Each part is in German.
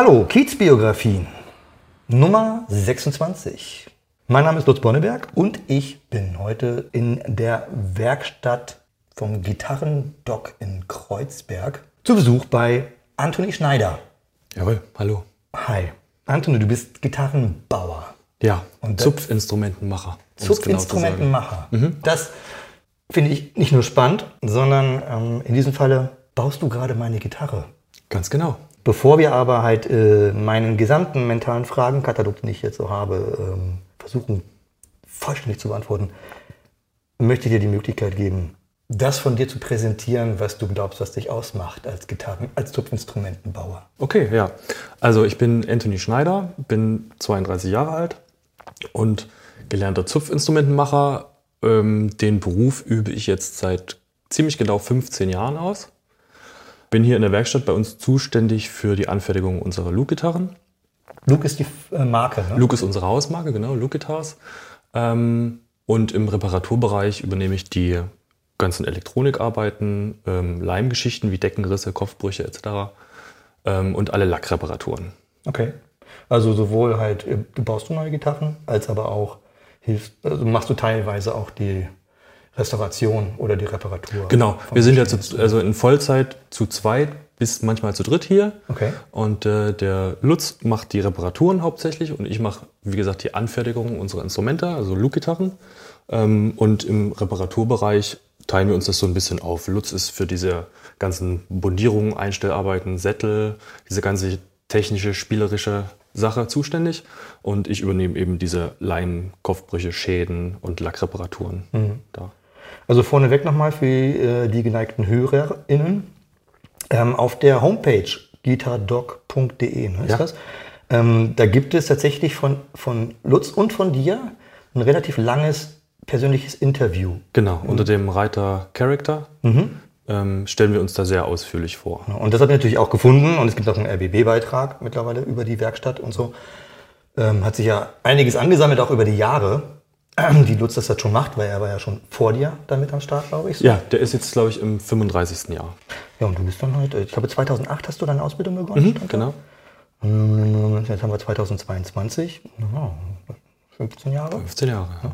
Hallo, Kiezbiografie Nummer 26. Mein Name ist Lutz Bonneberg und ich bin heute in der Werkstatt vom Gitarrendock in Kreuzberg zu Besuch bei Anthony Schneider. Jawohl, hallo. Hi. Anthony, du bist Gitarrenbauer. Ja, Und Zupfinstrumentenmacher. um genau zu sagen. Zupfinstrumentenmacher. Das finde ich nicht nur spannend, sondern ähm, in diesem Falle baust du gerade meine Gitarre. Ganz genau. Bevor wir aber halt äh, meinen gesamten mentalen Fragenkatalog, den ich jetzt so habe, ähm, versuchen vollständig zu beantworten, möchte ich dir die Möglichkeit geben, das von dir zu präsentieren, was du glaubst, was dich ausmacht als Gitarren, als Zupfinstrumentenbauer. Okay, ja. Also ich bin Anthony Schneider, bin 32 Jahre alt und gelernter Zupfinstrumentenmacher. Ähm, den Beruf übe ich jetzt seit ziemlich genau 15 Jahren aus. Bin hier in der Werkstatt bei uns zuständig für die Anfertigung unserer Luke-Gitarren. Luke ist die äh, Marke, ne? Luke ist unsere Hausmarke, genau, Luke Guitars. Ähm, und im Reparaturbereich übernehme ich die ganzen Elektronikarbeiten, ähm, Leimgeschichten wie Deckenrisse, Kopfbrüche etc. Ähm, und alle Lackreparaturen. Okay. Also sowohl halt, äh, du baust du neue Gitarren, als aber auch hilfst, also machst du teilweise auch die Restauration oder die Reparatur. Genau, wir sind ja zu, also in Vollzeit zu zweit bis manchmal zu dritt hier. Okay. Und äh, der Lutz macht die Reparaturen hauptsächlich und ich mache, wie gesagt, die Anfertigung unserer Instrumente, also Luke-Gitarren. Ähm, und im Reparaturbereich teilen wir uns das so ein bisschen auf. Lutz ist für diese ganzen Bundierungen, Einstellarbeiten, Sättel, diese ganze technische, spielerische Sache zuständig. Und ich übernehme eben diese Leim, Kopfbrüche, Schäden und Lackreparaturen. Da. Also vorneweg nochmal für äh, die geneigten HörerInnen. Ähm, auf der Homepage guitardoc.de ne, ist Ja. das. Ähm, da gibt es tatsächlich von, von Lutz und von dir ein relativ langes persönliches Interview. Genau, unter dem Reiter Character ähm, stellen wir uns da sehr ausführlich vor. Und das hat natürlich auch gefunden und es gibt auch einen RBB-Beitrag mittlerweile über die Werkstatt und so. Ähm, hat sich ja einiges angesammelt, auch über die Jahre, die Lutz das jetzt schon macht, weil er war ja schon vor dir damit am Start, glaube ich. so. Ja, der ist jetzt, glaube ich, im 35. Jahr. Ja, und du bist dann halt, äh, ich glaube 2008 hast du deine Ausbildung begonnen. da? Genau. Mm, Jetzt haben wir 2022, ja, 15 Jahre. 15 Jahre. Ja.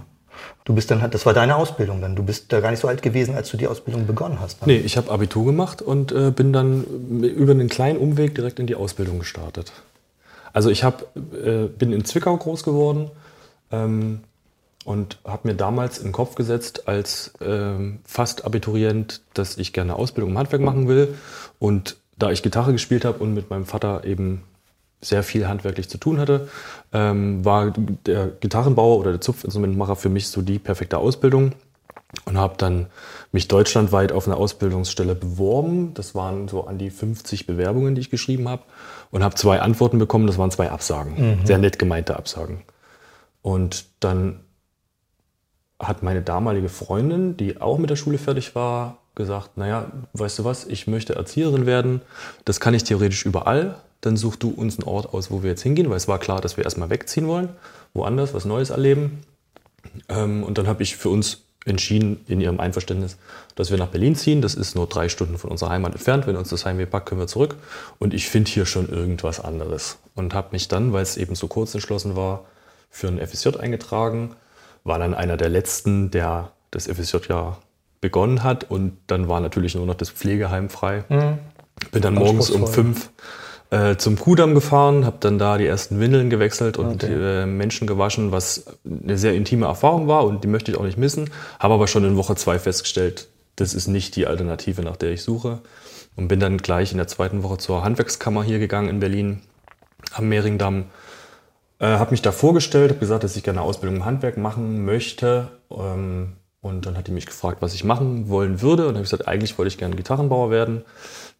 Du bist dann halt, das war deine Ausbildung dann. Du bist da gar nicht so alt gewesen, als du die Ausbildung begonnen hast. ne? Nee, ich habe Abitur gemacht und äh, bin dann über einen kleinen Umweg direkt in die Ausbildung gestartet. Also ich hab, äh, bin in Zwickau groß geworden ähm, und habe mir damals in den Kopf gesetzt als ähm, fast Abiturient, dass ich gerne Ausbildung im Handwerk machen will. Und da ich Gitarre gespielt habe und mit meinem Vater eben sehr viel handwerklich zu tun hatte, ähm, war der Gitarrenbauer oder der Zupfinstrumentenmacher für mich so die perfekte Ausbildung und habe dann mich deutschlandweit auf eine Ausbildungsstelle beworben. Das waren so an die 50 Bewerbungen, die ich geschrieben habe und habe zwei Antworten bekommen. Das waren zwei Absagen, sehr nett gemeinte Absagen. Und dann hat meine damalige Freundin, die auch mit der Schule fertig war, gesagt, naja, weißt du was, ich möchte Erzieherin werden. Das kann ich theoretisch überall. Dann such du uns einen Ort aus, wo wir jetzt hingehen, weil es war klar, dass wir erstmal wegziehen wollen, woanders was Neues erleben. Ähm, und dann habe ich für uns entschieden, in ihrem Einverständnis, dass wir nach Berlin ziehen. Das ist nur drei Stunden von unserer Heimat entfernt. Wenn uns das Heimweh packt, können wir zurück. Und ich finde hier schon irgendwas anderes. Und habe mich dann, weil es eben so kurz entschlossen war, für ein FSJ eingetragen. War dann einer der letzten, der das FSJ ja begonnen hat. Und dann war natürlich nur noch das Pflegeheim frei. Bin dann morgens um fünf äh, zum Kudamm gefahren, habe dann da die ersten Windeln gewechselt und Okay. äh, Menschen gewaschen, was eine sehr intime Erfahrung war und die möchte ich auch nicht missen. Habe aber schon in Woche zwei festgestellt, das ist nicht die Alternative, nach der ich suche. Und bin dann gleich in der zweiten Woche zur Handwerkskammer hier gegangen in Berlin am Mehringdamm. Äh, habe mich da vorgestellt, habe gesagt, dass ich gerne eine Ausbildung im Handwerk machen möchte. Ähm, und dann hat die mich gefragt, was ich machen wollen würde. Und habe ich gesagt, eigentlich wollte ich gerne Gitarrenbauer werden.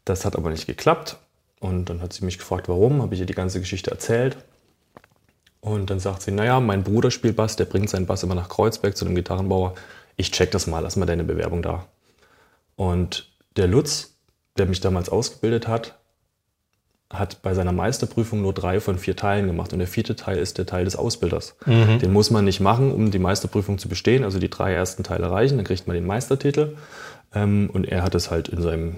Das hat aber nicht geklappt. Und dann hat sie mich gefragt, warum. Habe ich ihr die ganze Geschichte erzählt. Und dann sagt sie, naja, mein Bruder spielt Bass, der bringt seinen Bass immer nach Kreuzberg zu einem Gitarrenbauer. Ich check das mal, lass mal deine Bewerbung da. Und der Lutz, der mich damals ausgebildet hat, hat bei seiner Meisterprüfung nur drei von vier Teilen gemacht. Und der vierte Teil ist der Teil des Ausbilders. Den muss man nicht machen, um die Meisterprüfung zu bestehen. Also die drei ersten Teile reichen, dann kriegt man den Meistertitel. Ähm, und er hat es halt in seinem,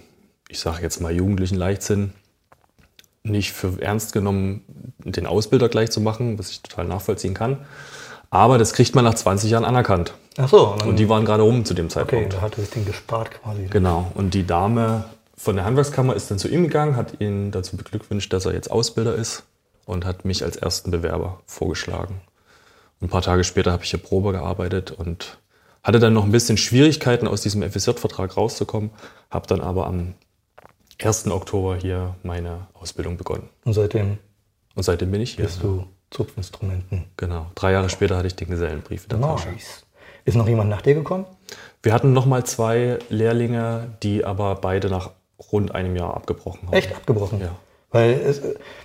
ich sage jetzt mal, jugendlichen Leichtsinn nicht für ernst genommen, den Ausbilder gleich zu machen, was ich total nachvollziehen kann. Aber das kriegt man nach 20 Jahren anerkannt. Ach so. Und die waren gerade rum zu dem okay, Zeitpunkt. da hat er sich den gespart quasi. Genau. Und die Dame von der Handwerkskammer ist dann zu ihm gegangen, hat ihn dazu beglückwünscht, dass er jetzt Ausbilder ist und hat mich als ersten Bewerber vorgeschlagen. Ein paar Tage später habe ich hier Probe gearbeitet und hatte dann noch ein bisschen Schwierigkeiten, aus diesem FSJ-Vertrag rauszukommen, habe dann aber am 1. Oktober hier meine Ausbildung begonnen. Und seitdem Und seitdem bin ich hier. bist du Zupfinstrumenten. Genau. Drei Jahre später hatte ich den Gesellenbrief in der Tasche. Nice. Ist noch jemand nach dir gekommen? Wir hatten noch mal zwei Lehrlinge, die aber beide nach rund einem Jahr abgebrochen haben. Echt abgebrochen? Ja. Weil es,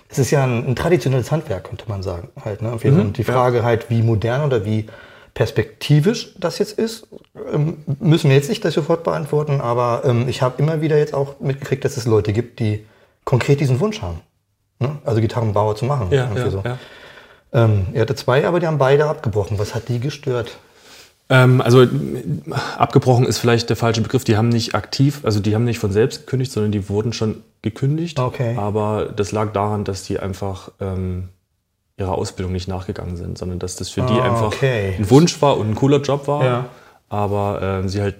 es ist ja ein, ein traditionelles Handwerk, könnte man sagen. Halt, ne? Mhm, Und die Frage halt, wie modern oder wie perspektivisch das jetzt ist, ähm, müssen wir jetzt nicht das sofort beantworten. Aber ähm, ich habe immer wieder jetzt auch mitgekriegt, dass es Leute gibt, die konkret diesen Wunsch haben. Ne? Also Gitarrenbauer zu machen. Ja, ja, so. ja. Ähm, er hatte zwei, aber die haben beide abgebrochen. Was hat die gestört? Ähm, also abgebrochen ist vielleicht der falsche Begriff. Die haben nicht aktiv, also die haben nicht von selbst gekündigt, sondern die wurden schon gekündigt. Okay. Aber das lag daran, dass die einfach ähm, ihrer Ausbildung nicht nachgegangen sind, sondern dass das für die Ah, einfach okay. ein Wunsch war und ein cooler Job war. Ja. Aber ähm, sie halt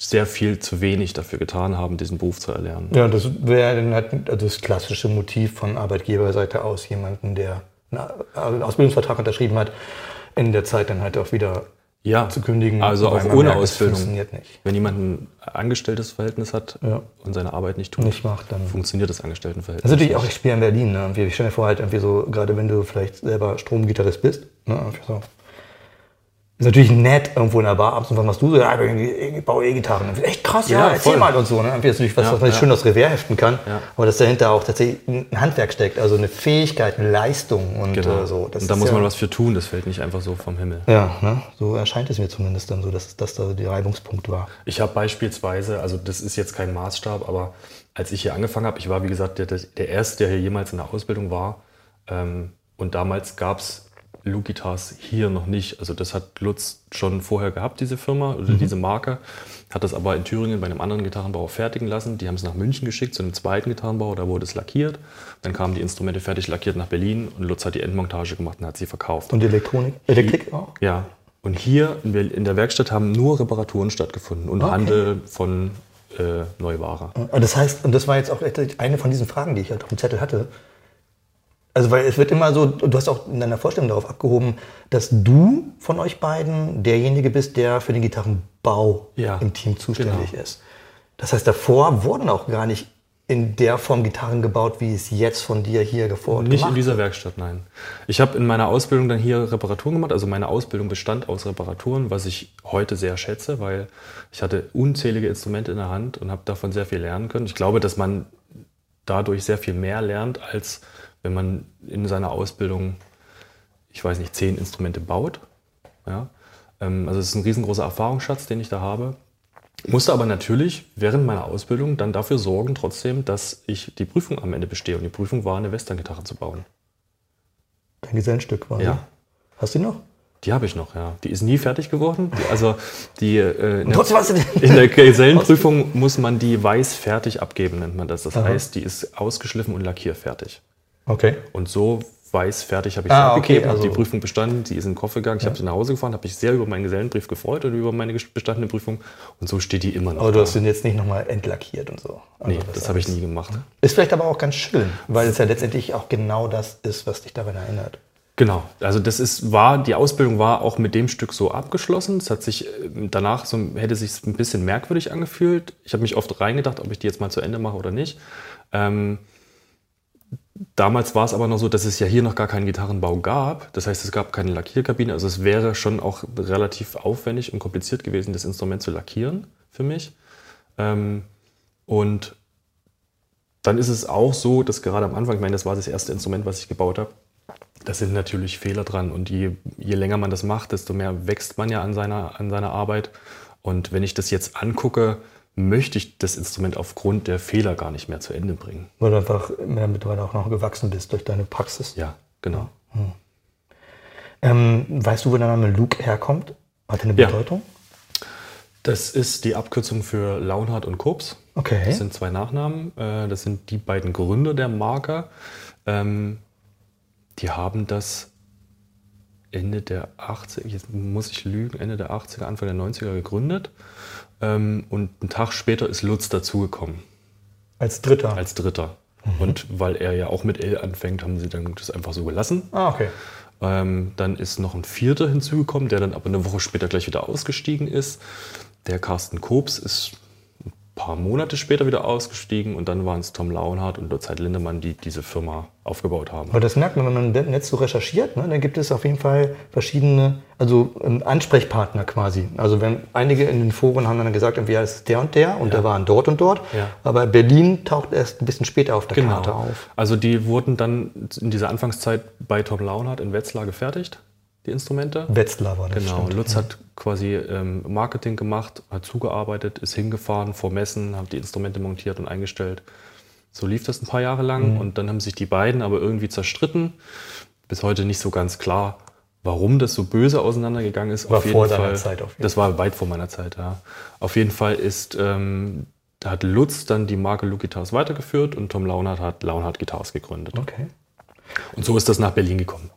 sehr viel zu wenig dafür getan haben, diesen Beruf zu erlernen. Ja, das wäre dann halt das klassische Motiv von Arbeitgeberseite aus, jemanden, der einen Ausbildungsvertrag unterschrieben hat, in der Zeit dann halt auch wieder Ja, zu kündigen. also auch ohne merkt, Ausbildung. funktioniert nicht. Wenn jemand ein angestelltes Verhältnis hat Ja. und seine Arbeit nicht tut, Nicht macht, dann. funktioniert das Angestelltenverhältnis. Das ist natürlich auch, ich spiele in Berlin, ne? Ich stelle mir vor, halt irgendwie so, gerade wenn du vielleicht selber Stromgitarrist bist, ne? So. Ist natürlich nett, irgendwo in der Bar abends und was machst du so? Ja, ich, baue E-Gitarren. Echt krass, ja, Ja, erzähl voll. mal und so. Ne? Irgendwie ist natürlich was, Ja, was man ja. schön aufs Revier heften kann. Ja. Aber dass dahinter auch tatsächlich ein Handwerk steckt, also eine Fähigkeit, eine Leistung und Genau. äh, so. Das und da muss man was für tun, das fällt nicht einfach so vom Himmel. Ja, ne? so erscheint es mir zumindest dann so, dass das da der Reibungspunkt war. Ich habe beispielsweise, also das ist jetzt kein Maßstab, aber als ich hier angefangen habe, ich war wie gesagt der, der der Erste, der hier jemals in der Ausbildung war. Ähm, und damals gab es Lugitas hier noch nicht. Also das hat Lutz schon vorher gehabt, diese Firma oder diese Marke. Hat das aber in Thüringen bei einem anderen Gitarrenbauer fertigen lassen. Die haben es nach München geschickt zu einem zweiten Gitarrenbauer, da wurde es lackiert. Dann kamen die Instrumente fertig lackiert nach Berlin und Lutz hat die Endmontage gemacht und hat sie verkauft. Und Elektronik? Elektrik auch? Ja. Und hier in der Werkstatt haben nur Reparaturen stattgefunden und Okay. Handel von äh, Neuware. Und Das heißt, und das war jetzt auch eine von diesen Fragen, die ich halt auf dem Zettel hatte. Also, weil es wird immer so, du hast auch in deiner Vorstellung darauf abgehoben, dass du von euch beiden derjenige bist, der für den Gitarrenbau Ja, im Team zuständig genau. ist. Das heißt, davor wurden auch gar nicht in der Form Gitarren gebaut, wie es jetzt von dir hier Ort Nicht in dieser Werkstatt, nein. Ich habe in meiner Ausbildung dann hier Reparaturen gemacht. Also meine Ausbildung bestand aus Reparaturen, was ich heute sehr schätze, weil ich hatte unzählige Instrumente in der Hand und habe davon sehr viel lernen können. Ich glaube, dass man dadurch sehr viel mehr lernt, als wenn man in seiner Ausbildung, ich weiß nicht, zehn Instrumente baut. Ja? Ähm, Also es ist ein riesengroßer Erfahrungsschatz, den ich da habe. Musste aber natürlich während meiner Ausbildung dann dafür sorgen, trotzdem, dass ich die Prüfung am Ende bestehe. Und die Prüfung war, eine Westerngitarre zu bauen. Dein Gesellenstück quasi. Ja. Hast du die noch? Die habe ich noch, ja. Die ist nie fertig geworden. Die, also die, äh, in, der, in der Gesellenprüfung muss man die weiß fertig abgeben, nennt man das. Das Aha. heißt, die ist ausgeschliffen und lackierfertig. Okay. Und so weiß fertig habe ich Ah, sie okay, abgegeben, habe also- die Prüfung bestanden, sie ist in den Koffer gegangen, ich habe sie nach Hause gefahren, habe mich sehr über meinen Gesellenbrief gefreut und über meine bestandene Prüfung. Und so steht die immer noch. Aber du hast den jetzt nicht nochmal entlackiert und so. Also nee, das habe ich nie gemacht. Ist vielleicht aber auch ganz schön, weil es ja letztendlich auch genau das ist, was dich daran erinnert. Genau, also das ist, war, die Ausbildung war auch mit dem Stück so abgeschlossen. Es hat sich äh, danach so, hätte sich ein bisschen merkwürdig angefühlt. Ich habe mich oft reingedacht, ob ich die jetzt mal zu Ende mache oder nicht. Ähm, damals war es aber noch so, dass es ja hier noch gar keinen Gitarrenbau gab. Das heißt, es gab keine Lackierkabine. Also es wäre schon auch relativ aufwendig und kompliziert gewesen, das Instrument zu lackieren für mich. Ähm, und dann ist es auch so, dass gerade am Anfang, ich meine, das war das erste Instrument, was ich gebaut habe, da sind natürlich Fehler dran. Und je, je länger man das macht, desto mehr wächst man ja an seiner, an seiner Arbeit. Und wenn ich das jetzt angucke, möchte ich das Instrument aufgrund der Fehler gar nicht mehr zu Ende bringen. Weil du einfach mehr mittlerweile auch noch gewachsen bist durch deine Praxis. Ja, genau. Ähm, weißt du, wo der Name Luke herkommt? Hat er eine Ja. Bedeutung? Das ist die Abkürzung für Launhardt und Kops. Okay. Das sind zwei Nachnamen. Äh, Das sind die beiden Gründer der Marke. Ähm, Die haben das Ende der 80er, jetzt muss ich lügen, Ende der 80er, Anfang der 90er gegründet. Ähm, Und einen Tag später ist Lutz dazugekommen Als Dritter. als Dritter. Und weil er ja auch mit L anfängt, haben sie dann das einfach so gelassen. ah, okay. Ähm, dann ist noch ein Vierter hinzugekommen, der dann aber eine Woche später gleich wieder ausgestiegen ist. Der Carsten Kobs ist paar Monate später wieder ausgestiegen und dann waren es Tom Launhardt und Lutz Lindemann, die diese Firma aufgebaut haben. Aber das merkt man, wenn man im Netz so recherchiert, ne, dann gibt es auf jeden Fall verschiedene, also ähm, Ansprechpartner quasi. Also wenn einige in den Foren haben dann gesagt, irgendwie, ja, ist der und der und der waren dort und dort. Ja. Aber Berlin taucht erst ein bisschen später auf der Karte auf. Also die wurden dann in dieser Anfangszeit bei Tom Launhardt in Wetzlar gefertigt, die Instrumente. Wetzlar war das. Genau, stimmt. Lutz hat quasi ähm, Marketing gemacht, hat zugearbeitet, ist hingefahren vor Messen, hat die Instrumente montiert und eingestellt. So lief das ein paar Jahre lang Mhm. und dann haben sich die beiden aber irgendwie zerstritten. Bis heute nicht so ganz klar, warum das so böse auseinandergegangen ist. War vor seiner Zeit auf jeden Das war weit vor meiner Zeit, ja. Auf jeden Fall ist, ähm, hat Lutz dann die Marke Look Guitars weitergeführt und Tom Launhardt hat Launhardt Guitars gegründet. Okay. Und so ist das nach Berlin gekommen.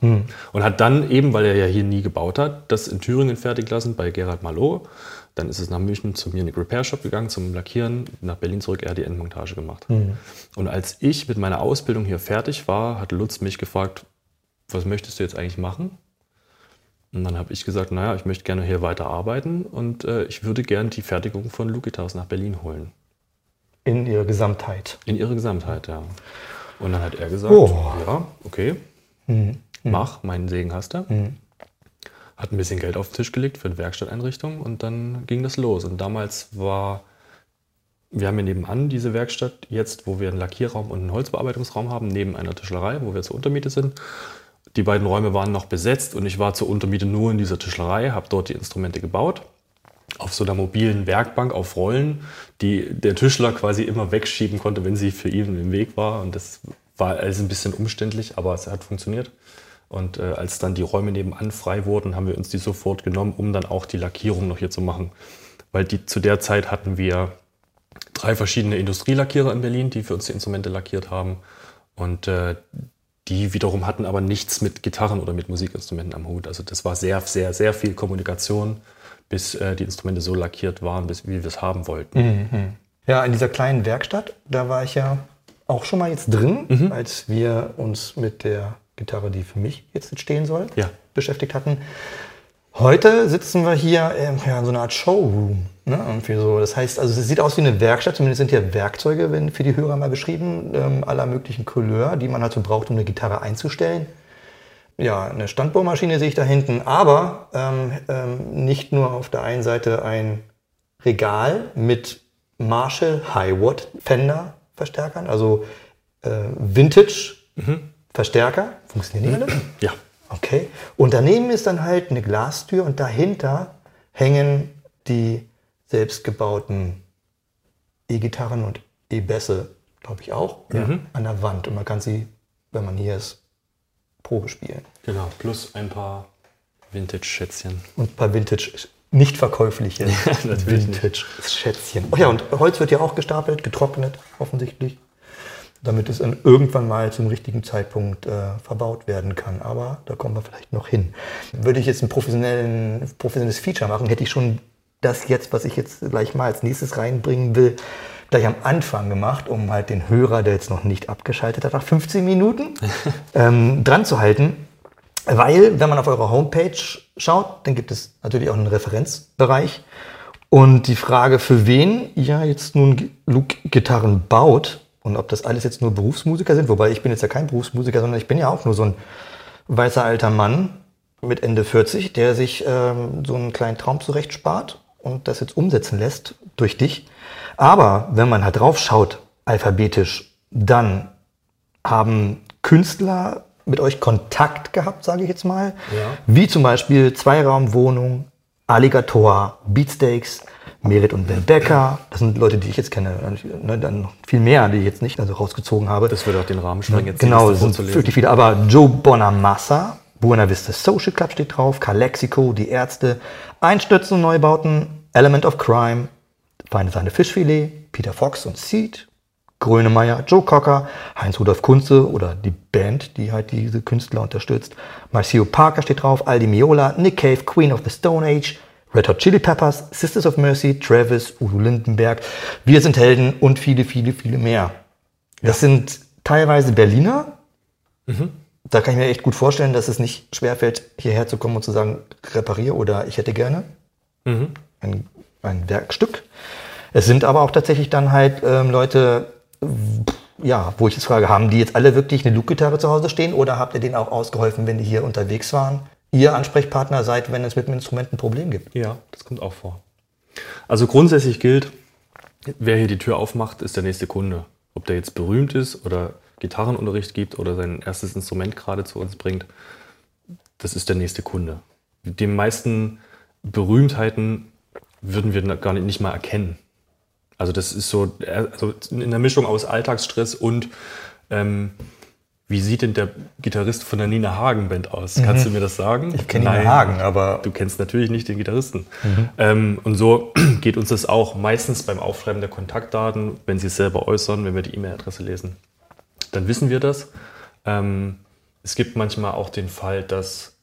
Und hat dann eben, weil er ja hier nie gebaut hat, das in Thüringen fertig lassen bei Gerhard Malot. Dann ist es nach München zum Munich Repair Shop gegangen zum Lackieren. Nach Berlin zurück, er hat die Endmontage gemacht. Und als ich mit meiner Ausbildung hier fertig war, hat Lutz mich gefragt, was möchtest du jetzt eigentlich machen? Und dann habe ich gesagt, naja, ich möchte gerne hier weiter arbeiten und äh, ich würde gerne die Fertigung von Lukitas nach Berlin holen. In ihrer Gesamtheit. In ihrer Gesamtheit, ja. Und dann hat er gesagt, Oh. ja, okay, mach, meinen Segen hast du. Hat ein bisschen Geld auf den Tisch gelegt für eine Werkstatteinrichtung und dann ging das los. Und damals war, wir haben hier nebenan diese Werkstatt jetzt, wo wir einen Lackierraum und einen Holzbearbeitungsraum haben, neben einer Tischlerei, wo wir zur Untermiete sind. Die beiden Räume waren noch besetzt und ich war zur Untermiete nur in dieser Tischlerei, habe dort die Instrumente gebaut auf so einer mobilen Werkbank auf Rollen, die der Tischler quasi immer wegschieben konnte, wenn sie für ihn im Weg war. Und das war alles ein bisschen umständlich, aber es hat funktioniert. Und äh, als dann die Räume nebenan frei wurden, haben wir uns die sofort genommen, um dann auch die Lackierung noch hier zu machen. Weil die, zu der Zeit hatten wir drei verschiedene Industrielackierer in Berlin, die für uns die Instrumente lackiert haben. Und äh, die wiederum hatten aber nichts mit Gitarren oder mit Musikinstrumenten am Hut. Also das war sehr, sehr, sehr viel Kommunikation, bis äh, die Instrumente so lackiert waren, bis wie wir es haben wollten. Ja, in dieser kleinen Werkstatt, da war ich ja auch schon mal jetzt drin, Mhm. als wir uns mit der Gitarre, die für mich jetzt stehen soll, Ja. beschäftigt hatten. Heute sitzen wir hier ähm, ja, in so einer Art Showroom. Ne? Irgendwie so. Das heißt, also es sieht aus wie eine Werkstatt, zumindest sind hier Werkzeuge wenn, für die Hörer mal beschrieben, ähm, aller möglichen Couleur, die man halt so braucht, um eine Gitarre einzustellen. Ja, eine Standbohrmaschine sehe ich da hinten, aber ähm, ähm, nicht nur auf der einen Seite ein Regal mit Marshall Highwatt Fender Verstärkern, also äh, Vintage Verstärker. Funktionieren die alle? Ja. Okay. Und daneben ist dann halt eine Glastür und dahinter hängen die selbstgebauten E-Gitarren und E-Bässe, glaube ich auch, ja, an der Wand. Und man kann sie, wenn man hier ist, Probe spielen. Genau. Plus ein paar Vintage-Schätzchen. Und ein paar Vintage, nicht verkäufliche natürlich nicht. Vintage-Schätzchen. Ach ja, und Holz wird ja auch gestapelt, getrocknet, offensichtlich. Damit es dann irgendwann mal zum richtigen Zeitpunkt äh, verbaut werden kann. Aber da kommen wir vielleicht noch hin. Würde ich jetzt ein professionelles Feature machen, hätte ich schon das jetzt, was ich jetzt gleich mal als nächstes reinbringen will, gleich am Anfang gemacht, um halt den Hörer, der jetzt noch nicht abgeschaltet hat, nach 15 Minuten ähm, dran zu halten. Weil, wenn man auf eure Homepage schaut, dann gibt es natürlich auch einen Referenzbereich. Und die Frage, für wen ihr jetzt nun Luke-Gitarren baut und ob das alles jetzt nur Berufsmusiker sind, wobei ich bin jetzt ja kein Berufsmusiker, sondern ich bin ja auch nur so ein weißer alter Mann mit Ende 40, der sich ähm, so einen kleinen Traum zurecht spart und das jetzt umsetzen lässt durch dich. Aber wenn man halt drauf schaut, alphabetisch, dann haben Künstler mit euch Kontakt gehabt, sage ich jetzt mal. Ja. Wie zum Beispiel Zweiraumwohnung, Alligator, Beatsteaks, Merit und Ben Becker. Das sind Leute, die ich jetzt kenne. Ne, Dann noch viel mehr, die ich jetzt nicht also rausgezogen habe. Das würde auch den Rahmen sprengen, jetzt genau, sind wirklich viele. Aber Joe Bonamassa, Buena Vista Social Club steht drauf, Calexico, die Ärzte, Einstürzen und Neubauten, Element of Crime, Feine Seine Fischfilet, Peter Fox und Seed, Grönemeyer, Joe Cocker, Heinz-Rudolf Kunze oder die Band, die halt diese Künstler unterstützt. Marcio Parker steht drauf, Aldi Miola, Nick Cave, Queen of the Stone Age, Red Hot Chili Peppers, Sisters of Mercy, Travis, Udo Lindenberg, Wir sind Helden und viele, viele, viele mehr. Das sind teilweise Berliner. Da kann ich mir echt gut vorstellen, dass es nicht schwerfällt, hierher zu kommen und zu sagen, reparier oder ich hätte gerne ein, ein Werkstück. Es sind aber auch tatsächlich dann halt ähm, Leute, ja, wo ich jetzt frage, haben die jetzt alle wirklich eine Loop-Gitarre zu Hause stehen oder habt ihr denen auch ausgeholfen, wenn die hier unterwegs waren? Ihr Ansprechpartner seid, wenn es mit dem Instrument ein Problem gibt. Ja, das kommt auch vor. Also grundsätzlich gilt, wer hier die Tür aufmacht, ist der nächste Kunde. Ob der jetzt berühmt ist oder Gitarrenunterricht gibt oder sein erstes Instrument gerade zu uns bringt, das ist der nächste Kunde. Die meisten Berühmtheiten würden wir gar nicht mal erkennen. Also das ist so also in der Mischung aus Alltagsstress und ähm, wie sieht denn der Gitarrist von der Nina Hagen Band aus? Kannst du mir das sagen? Ich kenne Nina Hagen, aber Du kennst natürlich nicht den Gitarristen. Ähm, und so geht uns das auch meistens beim Aufschreiben der Kontaktdaten, wenn sie es selber äußern, wenn wir die E-Mail-Adresse lesen. Dann wissen wir das. Ähm, es gibt manchmal auch den Fall, dass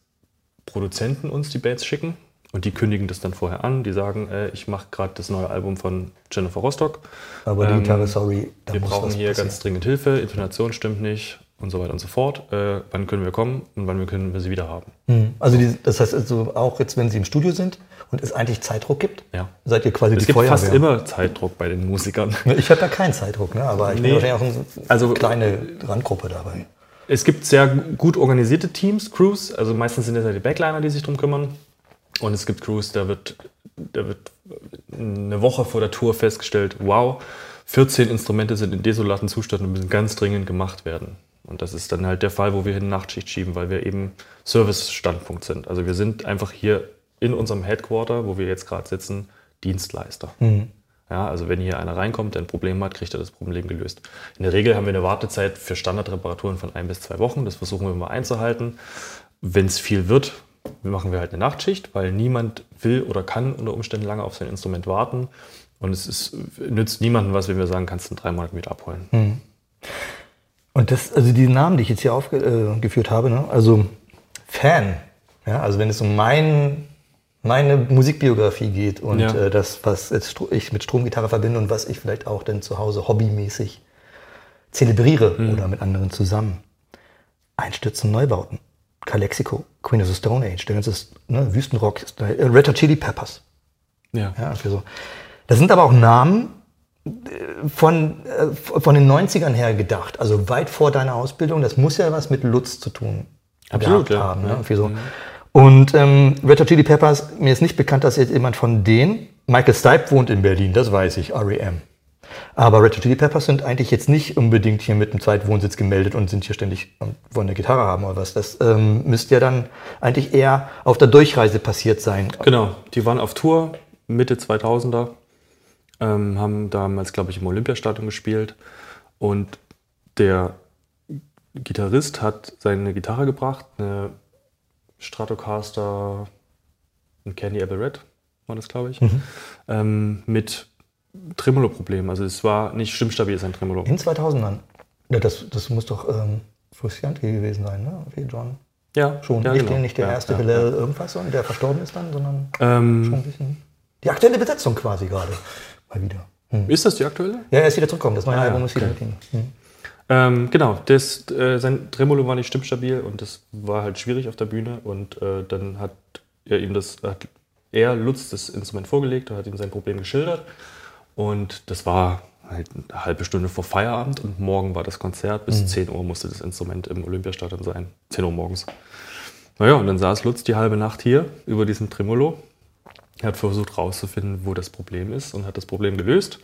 Produzenten uns die Bands schicken und die kündigen das dann vorher an. Die sagen, äh, ich mache gerade das neue Album von Jennifer Rostock. aber die Ähm, Gitarre, sorry, da Wir muss brauchen hier passieren. ganz dringend Hilfe, Intonation stimmt nicht und so weiter und so fort. Äh, wann können wir kommen und wann können wir sie wieder haben? Mhm. Also die, das heißt also auch jetzt, wenn sie im Studio sind und es eigentlich Zeitdruck gibt, Ja. seid ihr quasi Es die gibt Feuerwehr. fast immer Zeitdruck bei den Musikern. Ich habe ja keinen Zeitdruck, ne? aber ich Nee. bin wahrscheinlich auch eine Also- kleine Randgruppe dabei. Es gibt sehr gut organisierte Teams, Crews. Also meistens sind es ja die Backliner, die sich drum kümmern. Und es gibt Crews, da wird, da wird eine Woche vor der Tour festgestellt, wow, 14 Instrumente sind in desolaten Zustand und müssen ganz dringend gemacht werden. Und das ist dann halt der Fall, wo wir in Nachtschicht schieben, weil wir eben Service-Standpunkt sind. Also wir sind einfach hier in unserem Headquarter, wo wir jetzt gerade sitzen, Dienstleister. Ja, also wenn hier einer reinkommt, der ein Problem hat, kriegt er das Problem gelöst. In der Regel haben wir eine Wartezeit für Standardreparaturen von ein bis zwei Wochen. Das versuchen wir mal einzuhalten. Wenn es viel wird, machen wir halt eine Nachtschicht, weil niemand will oder kann unter Umständen lange auf sein Instrument warten. Und es ist, nützt niemandem was, wenn wir sagen, kannst du in drei Monaten wieder abholen. Und das, also die Namen, die ich jetzt hier aufgeführt habe, ne? also Fan, ja, also wenn es um mein, meine Musikbiografie geht und Ja. äh, das, was ich mit Stromgitarre verbinde und was ich vielleicht auch dann zu Hause hobbymäßig zelebriere oder mit anderen zusammen. Einstürzen Neubauten, Calexico, Queen of the Stone Age, der ganze ne, Wüstenrock, äh, Red Hot Chili Peppers. Ja. Ja, für so. Das sind aber auch Namen äh, von, äh, von den 90ern her gedacht, also weit vor deiner Ausbildung. Das muss ja was mit Lutz zu tun Absolut, ja. haben. Ne? Ja. So. Und ähm, Red Hot Chili Peppers, mir ist nicht bekannt, dass jetzt jemand von denen, Michael Stipe wohnt in Berlin, das weiß ich, REM. Aber Red Hot Chili Peppers sind eigentlich jetzt nicht unbedingt hier mit einem Zweitwohnsitz gemeldet und sind hier ständig und wollen eine Gitarre haben oder was. Das ähm, müsste ja dann eigentlich eher auf der Durchreise passiert sein. Genau, die waren auf Tour Mitte 2000er, ähm, haben damals, glaube ich, im Olympiastadion gespielt und der Gitarrist hat seine Gitarre gebracht, eine Stratocaster, ein Candy Apple Red war das, glaube ich, ähm, mit Tremolo-Problemen. Also es war nicht stimmstabil, sein Tremolo. In 2000ern. Ja, das, das muss doch ähm, Frusciante gewesen sein, ne? Wie John. Ja, Schon. ja, nicht, genau. der, nicht der Ja, erste ja, Hillel irgendwas, und der verstorben ist dann, sondern Ähm, schon ein bisschen. Die aktuelle Besetzung quasi gerade. Mal wieder. Hm. Ist das die aktuelle? Ja, er ist wieder zurückgekommen. Das neue Ah, Album ist wieder okay. mit ihm. Hm. Ähm, genau, das, äh, sein Tremolo war nicht stimmstabil und das war halt schwierig auf der Bühne und äh, dann hat er ihm das, hat er Lutz das Instrument vorgelegt und hat ihm sein Problem geschildert und das war halt eine halbe Stunde vor Feierabend und morgen war das Konzert, bis 10 Uhr musste das Instrument im Olympiastadion sein, 10 Uhr morgens. Naja, und dann saß Lutz die halbe Nacht hier über diesem Tremolo. Er hat versucht rauszufinden, wo das Problem ist und hat das Problem gelöst.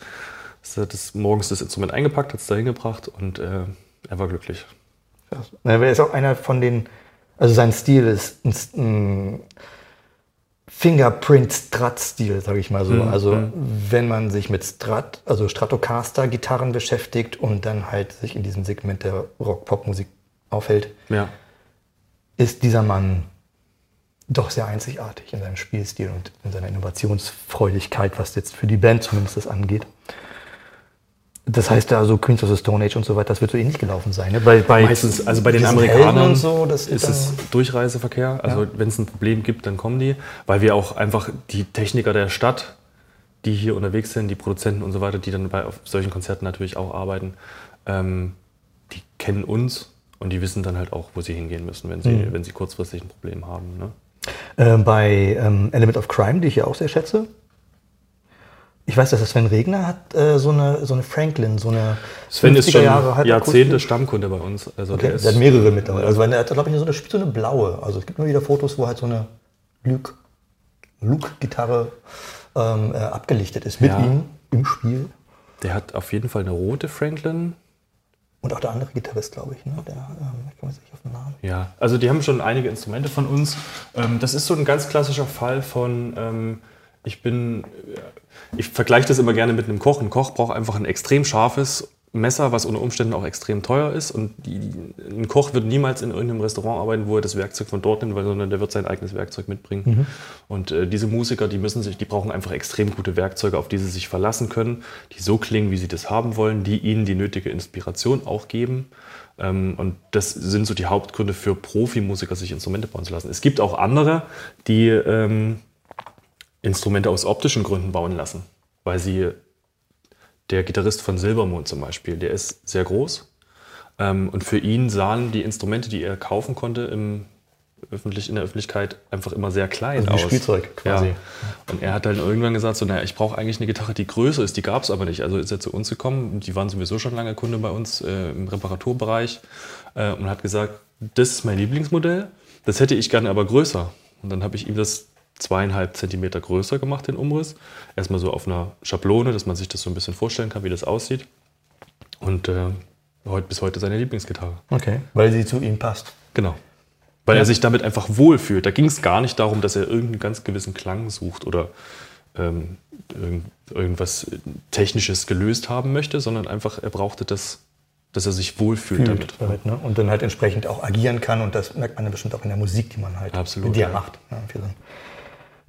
Er hat das, morgens das Instrument eingepackt, hat es da hingebracht und äh, er war glücklich. Er ist auch einer von den, also sein Stil ist ein, ein Fingerprint-Strat-Stil, sage ich mal so. also wenn man sich mit Strat, also Stratocaster-Gitarren beschäftigt und dann halt sich in diesem Segment der Rock-Pop-Musik aufhält, Ja. ist dieser Mann doch sehr einzigartig in seinem Spielstil und in seiner Innovationsfreudigkeit, was jetzt für die Band zumindest das angeht. Das heißt also Queens of the Stone Age und so weiter, das wird so ähnlich gelaufen sein. Ne? Bei, bei Meistens, also bei den Amerikanern so, ist es Durchreiseverkehr. Also ja. wenn es ein Problem gibt, dann kommen die, weil wir auch einfach die Techniker der Stadt, die hier unterwegs sind, die Produzenten und so weiter, die dann bei solchen Konzerten natürlich auch arbeiten, ähm, die kennen uns und die wissen dann halt auch, wo sie hingehen müssen, wenn sie, mhm. wenn sie kurzfristig ein Problem haben. Ne? Äh, bei ähm, Element of Crime, die ich ja auch sehr schätze, ich weiß, dass Sven Regner hat äh, so, eine, so eine Franklin, so eine Sven ist schon Jahre Jahrzehnte Stammkunde bei uns. Also okay. der, der hat mehrere mittlerweile. Also er hat, glaube ich, so eine, so eine blaue. Also es gibt immer wieder Fotos, wo halt so eine Luke-Gitarre ähm, äh, abgelichtet ist mit ja. ihm im Spiel. Der hat auf jeden Fall eine rote Franklin. Und auch der andere Gitarrist, glaube ich. Ne? Der, ähm, ich komme jetzt nicht auf den Namen. Ja, also die haben schon einige Instrumente von uns. Ähm, das ist so ein ganz klassischer Fall von, ähm, ich bin ich vergleiche das immer gerne mit einem Koch. Ein Koch braucht einfach ein extrem scharfes Messer, was unter Umständen auch extrem teuer ist. Und die, ein Koch wird niemals in irgendeinem Restaurant arbeiten, wo er das Werkzeug von dort nimmt, sondern der wird sein eigenes Werkzeug mitbringen. Mhm. Und äh, diese Musiker, die müssen sich, die brauchen einfach extrem gute Werkzeuge, auf die sie sich verlassen können, die so klingen, wie sie das haben wollen, die ihnen die nötige Inspiration auch geben. Ähm, und das sind so die Hauptgründe für Profimusiker, sich Instrumente bauen zu lassen. Es gibt auch andere, die ähm, Instrumente aus optischen Gründen bauen lassen, weil sie der Gitarrist von Silbermond zum Beispiel, der ist sehr groß ähm, und für ihn sahen die Instrumente, die er kaufen konnte im öffentlich, in der Öffentlichkeit einfach immer sehr klein also aus. Spielzeug quasi. Ja. Und er hat dann irgendwann gesagt, so, naja, ich brauche eigentlich eine Gitarre, die größer ist, die gab es aber nicht. Also ist er zu uns gekommen, die waren sowieso schon lange Kunde bei uns äh, im Reparaturbereich äh, und hat gesagt, das ist mein Lieblingsmodell, das hätte ich gerne aber größer. Und dann habe ich ihm das zweieinhalb Zentimeter größer gemacht, den Umriss. Erstmal so auf einer Schablone, dass man sich das so ein bisschen vorstellen kann, wie das aussieht. Und äh, heute, bis heute seine Lieblingsgitarre. Okay, weil sie zu ihm passt. Genau. Weil ja. er sich damit einfach wohlfühlt. Da ging es gar nicht darum, dass er irgendeinen ganz gewissen Klang sucht oder ähm, irgend, irgendwas Technisches gelöst haben möchte, sondern einfach, er brauchte das, dass er sich wohlfühlt damit. damit ne? Und dann halt entsprechend auch agieren kann. Und das merkt man ja bestimmt auch in der Musik, die man halt Absolut, die er macht. Ja,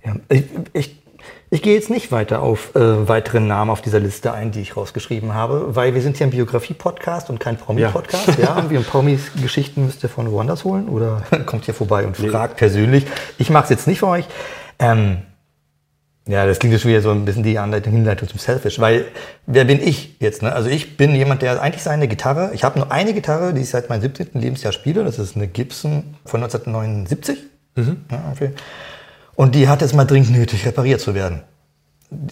ja, ich, ich, ich gehe jetzt nicht weiter auf äh, weitere Namen auf dieser Liste ein, die ich rausgeschrieben habe, weil wir sind hier ein Biografie-Podcast und kein Promi-Podcast. Ja. ja, wir Promis Geschichten müsst ihr von woanders holen oder kommt hier vorbei und fragt nee. persönlich. Ich mache es jetzt nicht für euch. Ähm, ja, das klingt jetzt schon wieder so ein bisschen die Anleitung, Hinleitung zum Selfish, weil wer bin ich jetzt? Ne? Also ich bin jemand, der eigentlich seine Gitarre, ich habe nur eine Gitarre, die ich seit meinem 17. Lebensjahr spiele, das ist eine Gibson von 1979. Mhm. Ja, okay. Und die hat es mal dringend nötig, repariert zu werden.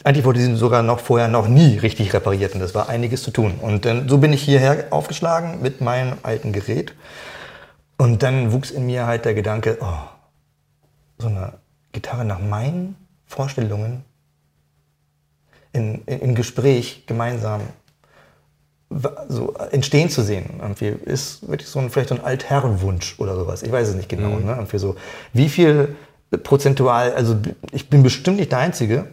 Eigentlich wurde sie sogar noch vorher noch nie richtig repariert und das war einiges zu tun. Und dann, so bin ich hierher aufgeschlagen mit meinem alten Gerät. Und dann wuchs in mir halt der Gedanke, oh, so eine Gitarre nach meinen Vorstellungen in, in, in Gespräch gemeinsam so entstehen zu sehen. Irgendwie ist wirklich so ein, vielleicht so ein Altherrenwunsch oder sowas. Ich weiß es nicht genau. Mhm. Ne? Irgendwie so, wie viel prozentual, also ich bin bestimmt nicht der Einzige,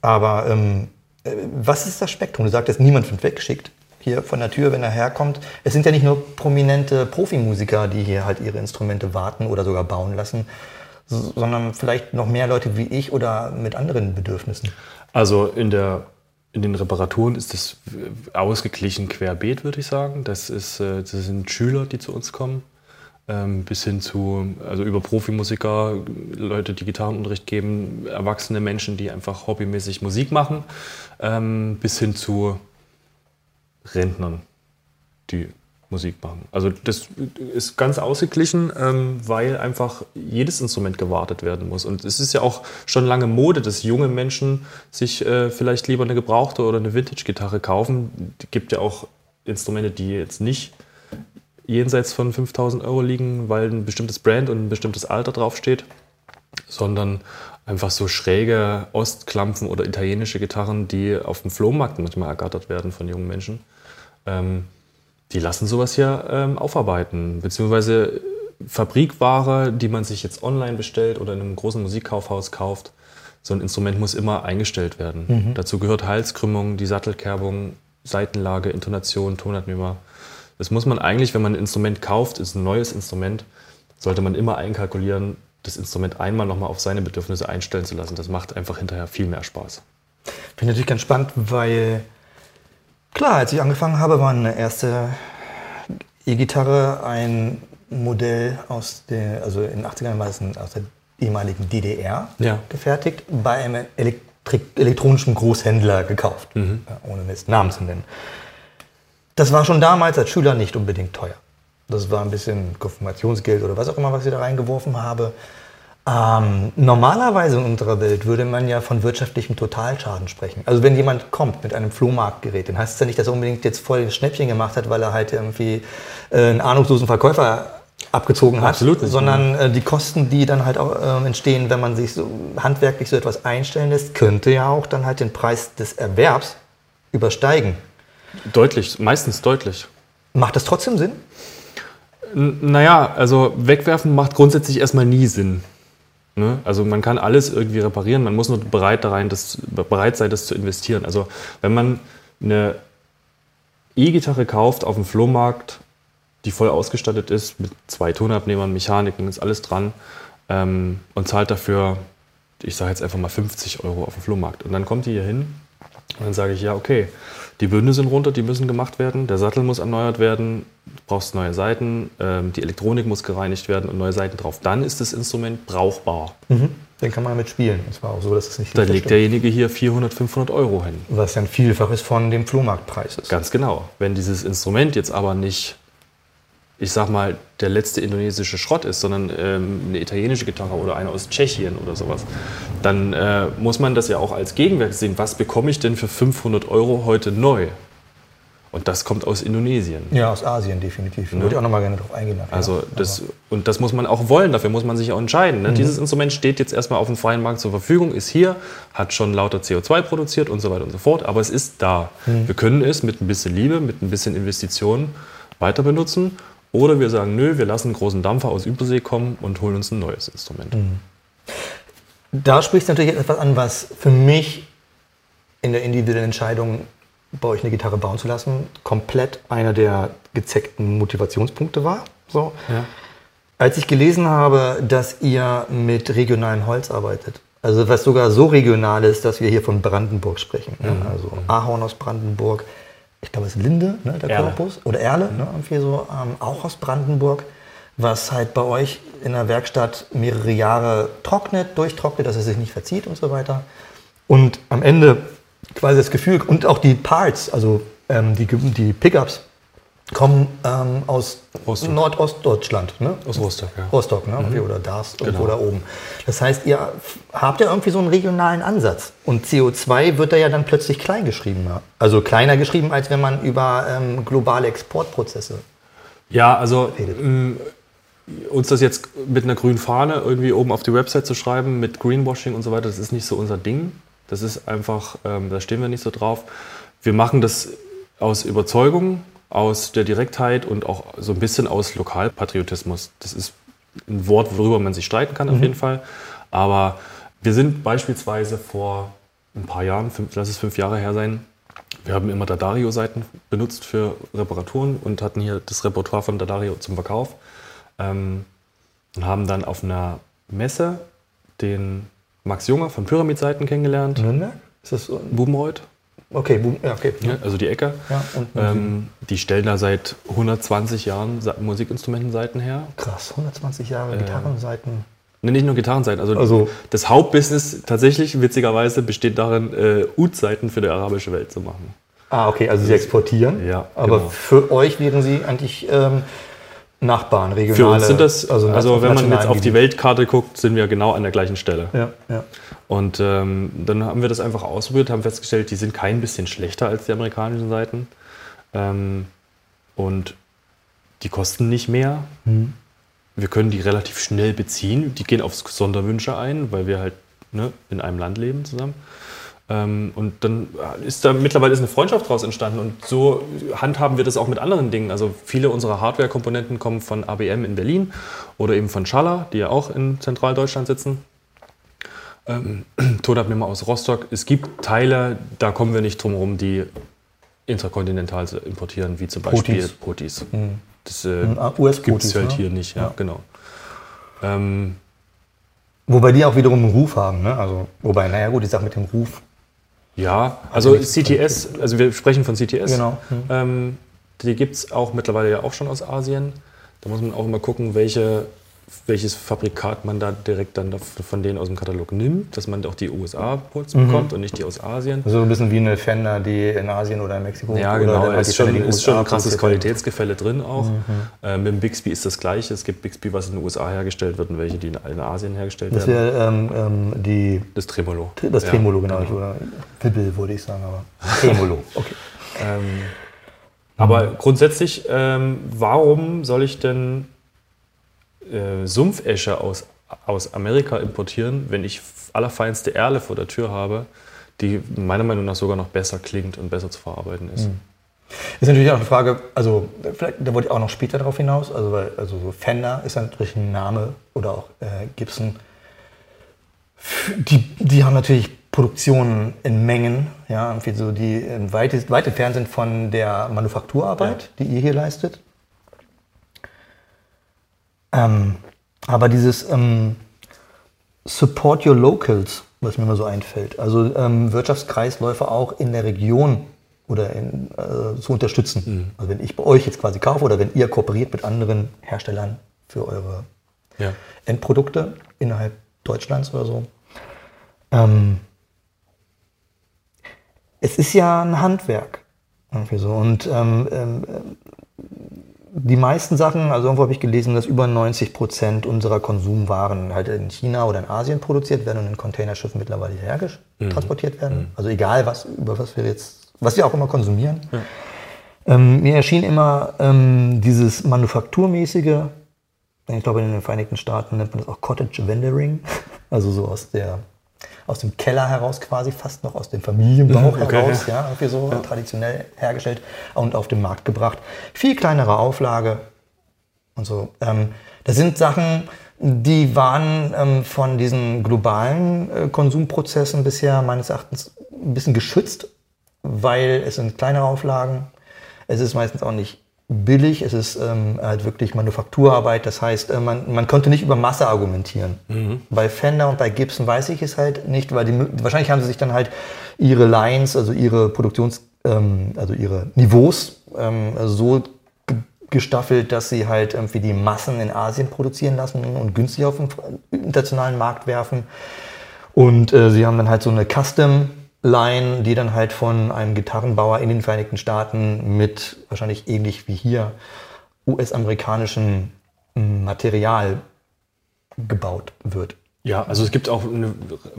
aber ähm, äh, was ist das Spektrum? Du sagtest, niemand wird weggeschickt hier von der Tür, wenn er herkommt. Es sind ja nicht nur prominente Profimusiker, die hier halt ihre Instrumente warten oder sogar bauen lassen, sondern vielleicht noch mehr Leute wie ich oder mit anderen Bedürfnissen. Also in der in den Reparaturen ist das ausgeglichen querbeet, würde ich sagen. Das, ist, äh, das sind Schüler, die zu uns kommen bis hin zu, also über Profimusiker, Leute, die Gitarrenunterricht geben, erwachsene Menschen, die einfach hobbymäßig Musik machen, ähm, bis hin zu Rentnern, die Musik machen. Also das ist ganz ausgeglichen, ähm, weil einfach jedes Instrument gewartet werden muss. Und es ist ja auch schon lange Mode, dass junge Menschen sich äh, vielleicht lieber eine gebrauchte oder eine Vintage-Gitarre kaufen. Es gibt ja auch Instrumente, die jetzt nicht jenseits von 5000 Euro liegen, weil ein bestimmtes Brand und ein bestimmtes Alter draufsteht, sondern einfach so schräge Ostklampfen oder italienische Gitarren, die auf dem Flohmarkt manchmal ergattert werden von jungen Menschen. Ähm, die lassen sowas hier ähm, aufarbeiten, beziehungsweise Fabrikware, die man sich jetzt online bestellt oder in einem großen Musikkaufhaus kauft. So ein Instrument muss immer eingestellt werden. Mhm. Dazu gehört Halskrümmung, die Sattelkerbung, Seitenlage, Intonation, Tonabnehmer. Das muss man eigentlich, wenn man ein Instrument kauft, ist ein neues Instrument, sollte man immer einkalkulieren, das Instrument einmal nochmal auf seine Bedürfnisse einstellen zu lassen, das macht einfach hinterher viel mehr Spaß. Finde ich natürlich ganz spannend, weil klar, als ich angefangen habe, war eine erste E-Gitarre ein Modell aus der, also in den 80ern war es ein, aus der ehemaligen DDR Ja. gefertigt, bei einem elektronischen Großhändler gekauft, Mhm. ohne jetzt Namen zu nennen. Das war schon damals als Schüler nicht unbedingt teuer. Das war ein bisschen Konfirmationsgeld oder was auch immer, was ich da reingeworfen habe. Ähm, normalerweise in unserer Welt würde man ja von wirtschaftlichem Totalschaden sprechen. Also wenn jemand kommt mit einem Flohmarktgerät, dann heißt es ja nicht, dass er unbedingt jetzt voll Schnäppchen gemacht hat, weil er halt irgendwie äh, einen ahnungslosen Verkäufer abgezogen hat, Absolut nicht, sondern äh, die Kosten, die dann halt auch äh, entstehen, wenn man sich so handwerklich so etwas einstellen lässt, könnte ja auch dann halt den Preis des Erwerbs übersteigen. Deutlich, meistens deutlich. Macht das trotzdem Sinn? N naja, also wegwerfen macht grundsätzlich erstmal nie Sinn. Ne? Also man kann alles irgendwie reparieren, man muss nur bereit, rein, das, bereit sein, das zu investieren. Also wenn man eine E-Gitarre kauft auf dem Flohmarkt, die voll ausgestattet ist, mit zwei Tonabnehmern, Mechaniken, ist alles dran, ähm, und zahlt dafür, ich sage jetzt einfach mal 50 Euro auf dem Flohmarkt. Und dann kommt die hier hin und dann sage ich, ja, okay, die Bünde sind runter, die müssen gemacht werden, der Sattel muss erneuert werden, du brauchst neue Seiten, ähm, die Elektronik muss gereinigt werden und neue Seiten drauf. Dann ist das Instrument brauchbar. Den kann man mit spielen. Es war auch so, dass es nicht Da legt verstimmt. derjenige hier 400, 500 Euro hin. Was ja ein Vielfaches von dem Flohmarktpreis ist. Ganz genau. Wenn dieses Instrument jetzt aber nicht, ich sag mal, der letzte indonesische Schrott ist, sondern ähm, eine italienische Gitarre oder eine aus Tschechien oder sowas, dann äh, muss man das ja auch als Gegenwert sehen. Was bekomme ich denn für 500 Euro heute neu? Und das kommt aus Indonesien. Ja, aus Asien definitiv. Da würde ich auch noch mal gerne drauf eingehen. nachher. Also das, und das muss man auch wollen, dafür muss man sich auch entscheiden. Ne? Dieses Instrument steht jetzt erstmal auf dem freien Markt zur Verfügung, ist hier, hat schon lauter CO2 produziert und so weiter und so fort, aber es ist da. Wir können es mit ein bisschen Liebe, mit ein bisschen Investition weiter benutzen oder wir sagen, nö, wir lassen einen großen Dampfer aus Übersee kommen und holen uns ein neues Instrument. Da sprichst du natürlich etwas an, was für mich in der individuellen Entscheidung, bei euch eine Gitarre bauen zu lassen, komplett einer der gezeckten Motivationspunkte war. So. Ja. Als ich gelesen habe, dass ihr mit regionalem Holz arbeitet, also was sogar so regional ist, dass wir hier von Brandenburg sprechen. Ne? Also Ahorn aus Brandenburg, ich glaube es ist Linde, ne, der Erle. Korpus, oder Erle, ne, irgendwie so, ähm, auch aus Brandenburg, was halt bei euch in der Werkstatt mehrere Jahre trocknet, durchtrocknet, dass es sich nicht verzieht und so weiter. Und am Ende quasi das Gefühl, und auch die Parts, also ähm, die, die Pickups, kommen ähm, aus Rostock. Nordostdeutschland. Ne? Aus Rostock, ja. Rostock, ne? irgendwie, Oder irgendwo Genau. da oben. Das heißt, ihr habt ja irgendwie so einen regionalen Ansatz. Und CO2 wird da ja dann plötzlich klein geschrieben. Also kleiner geschrieben, als wenn man über ähm, globale Exportprozesse. Ja, also mh, uns das jetzt mit einer grünen Fahne irgendwie oben auf die Website zu schreiben, mit Greenwashing und so weiter, das ist nicht so unser Ding. Das ist einfach, ähm, da stehen wir nicht so drauf. Wir machen das aus Überzeugung, aus der Direktheit und auch so ein bisschen aus Lokalpatriotismus. Das ist ein Wort, worüber man sich streiten kann auf jeden Fall. Aber wir sind beispielsweise vor ein paar Jahren, fünf, lass es fünf Jahre her sein, wir haben immer Dadario-Seiten benutzt für Reparaturen und hatten hier das Repertoire von Dadario zum Verkauf. Ähm, und haben dann auf einer Messe den Max Junger von Pyramid-Seiten kennengelernt. Nürnberg? Ist das so? Bubenreuth, Okay, ja, okay. ja, also die Ecke. Ja, und Ähm, die stellen da seit 120 Jahren Musikinstrumentenseiten her. Krass, 120 Jahre Gitarrenseiten. Ne, nicht nur Gitarrenseiten. Also, Also- das Hauptbusiness tatsächlich, witzigerweise, besteht darin, äh, Ud-Seiten für die arabische Welt zu machen. Ah, okay, also sie exportieren. Ja, Aber genau. für euch wären sie eigentlich ähm, Nachbarn, regionale. Für uns sind das, also, auf wenn man jetzt auf die. Weltkarte guckt, sind wir genau an der gleichen Stelle. Ja, ja. Und ähm, dann haben wir das einfach ausprobiert, haben festgestellt, die sind kein bisschen schlechter als die amerikanischen Seiten. Ähm, und die kosten nicht mehr. Wir können die relativ schnell beziehen. Die gehen auf Sonderwünsche ein, weil wir halt ne, in einem Land leben zusammen. Ähm, und dann ist da mittlerweile ist eine Freundschaft daraus entstanden. Und so handhaben wir das auch mit anderen Dingen. Also viele unserer Hardware-Komponenten kommen von ABM in Berlin oder eben von Schaller, die ja auch in Zentraldeutschland sitzen. Ähm, Tonabnehmer aus Rostock. Es gibt Teile, da kommen wir nicht drum herum, die interkontinental zu importieren, wie zum Beispiel Potis. Potis. Das äh, US-Potis, gibt es halt ne? hier nicht, ja, Ja. genau. Ähm, Wobei die auch wiederum einen Ruf haben, ne? Also, wobei, naja gut, ich sag mit dem Ruf. Ja, also CTS, also wir sprechen von CTS. Genau. Ähm, die gibt es auch mittlerweile ja auch schon aus Asien. Da muss man auch immer gucken, welche welches Fabrikat man da direkt dann von denen aus dem Katalog nimmt, dass man auch die USA-Ports Mhm. bekommt und nicht die aus Asien. So ein bisschen wie eine Fender, die in Asien oder in Mexiko Ja, oder genau. die ist schon, ist schon ein krasses. Qualitätsgefälle drin auch. Äh, mit dem Bixby ist das gleiche. Es gibt Bixby, was in den USA hergestellt wird und welche, die in, Asien hergestellt Das werden. wäre ähm, ähm, die, Das Tremolo. das Ja, Tremolo, genau. Ich, oder Wibbel, würde ich sagen, aber Tremolo. Okay. Ähm, aber grundsätzlich, ähm, warum soll ich denn äh, Sumpfesche aus, aus Amerika importieren, wenn ich allerfeinste Erle vor der Tür habe, die meiner Meinung nach sogar noch besser klingt und besser zu verarbeiten ist? Ist natürlich auch eine Frage, also vielleicht, da wollte ich auch noch später darauf hinaus, also weil also so Fender ist natürlich ein Name oder auch äh, Gibson. Die, die haben natürlich Produktionen in Mengen, ja, so die in weit, weit entfernt sind von der Manufakturarbeit, die ihr hier leistet. Ähm, aber dieses ähm, Support Your Locals, was mir immer so einfällt, also ähm, Wirtschaftskreisläufe auch in der Region oder in, äh, zu unterstützen. Also wenn ich bei euch jetzt quasi kaufe oder wenn ihr kooperiert mit anderen Herstellern für eure Ja. Endprodukte innerhalb Deutschlands oder so. Ähm, es ist ja ein Handwerk. Irgendwie so. Und ähm, ähm, die meisten Sachen, also irgendwo habe ich gelesen, dass über 90 Prozent unserer Konsumwaren halt in China oder in Asien produziert werden und in Containerschiffen mittlerweile hierher transportiert werden. Also egal, was, über was wir jetzt, was wir auch immer konsumieren. Ähm, mir erschien immer ähm, dieses manufakturmäßige, ich glaube in den Vereinigten Staaten nennt man das auch Cottage Vendoring, also so aus der aus dem Keller heraus quasi, fast noch aus dem Familienbauch Mhm, okay, heraus, ja, irgendwie so traditionell hergestellt und auf den Markt gebracht. Viel kleinere Auflage und so. Ähm, das sind Sachen, die waren ähm, von diesen globalen äh, Konsumprozessen bisher meines Erachtens ein bisschen geschützt, weil es sind kleinere Auflagen. Es ist meistens auch nicht billig, es ist ähm, halt wirklich Manufakturarbeit. Das heißt, äh, man, man konnte nicht über Masse argumentieren. Bei Fender und bei Gibson weiß ich es halt nicht, weil die, wahrscheinlich haben sie sich dann halt ihre Lines, also ihre Produktions, ähm, also ihre Niveaus ähm, so ge- gestaffelt, dass sie halt irgendwie die Massen in Asien produzieren lassen und günstig auf den internationalen Markt werfen. Und äh, sie haben dann halt so eine Custom Line, die dann halt von einem Gitarrenbauer in den Vereinigten Staaten mit wahrscheinlich ähnlich wie hier US-amerikanischem mm, Material gebaut wird. Ja, also es gibt auch eine,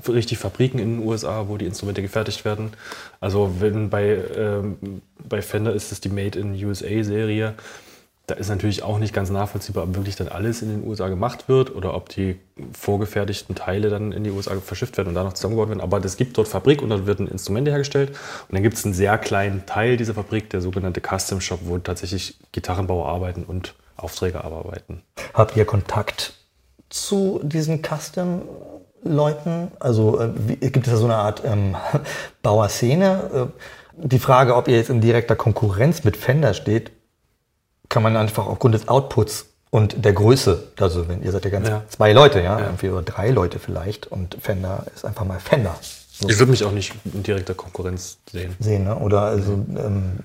richtig Fabriken in den USA, wo die Instrumente gefertigt werden. Also wenn bei, ähm, bei Fender ist es die Made in USA Serie, da ist natürlich auch nicht ganz nachvollziehbar, ob wirklich dann alles in den USA gemacht wird oder ob die vorgefertigten Teile dann in die USA verschifft werden und da noch zusammengebaut werden. Aber es gibt dort Fabrik und dort werden Instrumente hergestellt. Und dann gibt es einen sehr kleinen Teil dieser Fabrik, der sogenannte Custom Shop, wo tatsächlich Gitarrenbauer arbeiten und Aufträge abarbeiten. Habt ihr Kontakt zu diesen Custom-Leuten? Also äh, wie, gibt es da so eine Art ähm, Bauerszene? Äh, die Frage, ob ihr jetzt in direkter Konkurrenz mit Fender steht, kann man einfach aufgrund des Outputs und der Größe, also wenn ihr seid ja ganz Ja. zwei Leute, ja, irgendwie oder drei Leute vielleicht und Fender ist einfach mal Fender. So Ich würde mich auch nicht in direkter Konkurrenz sehen. sehen, ne? Oder also ähm,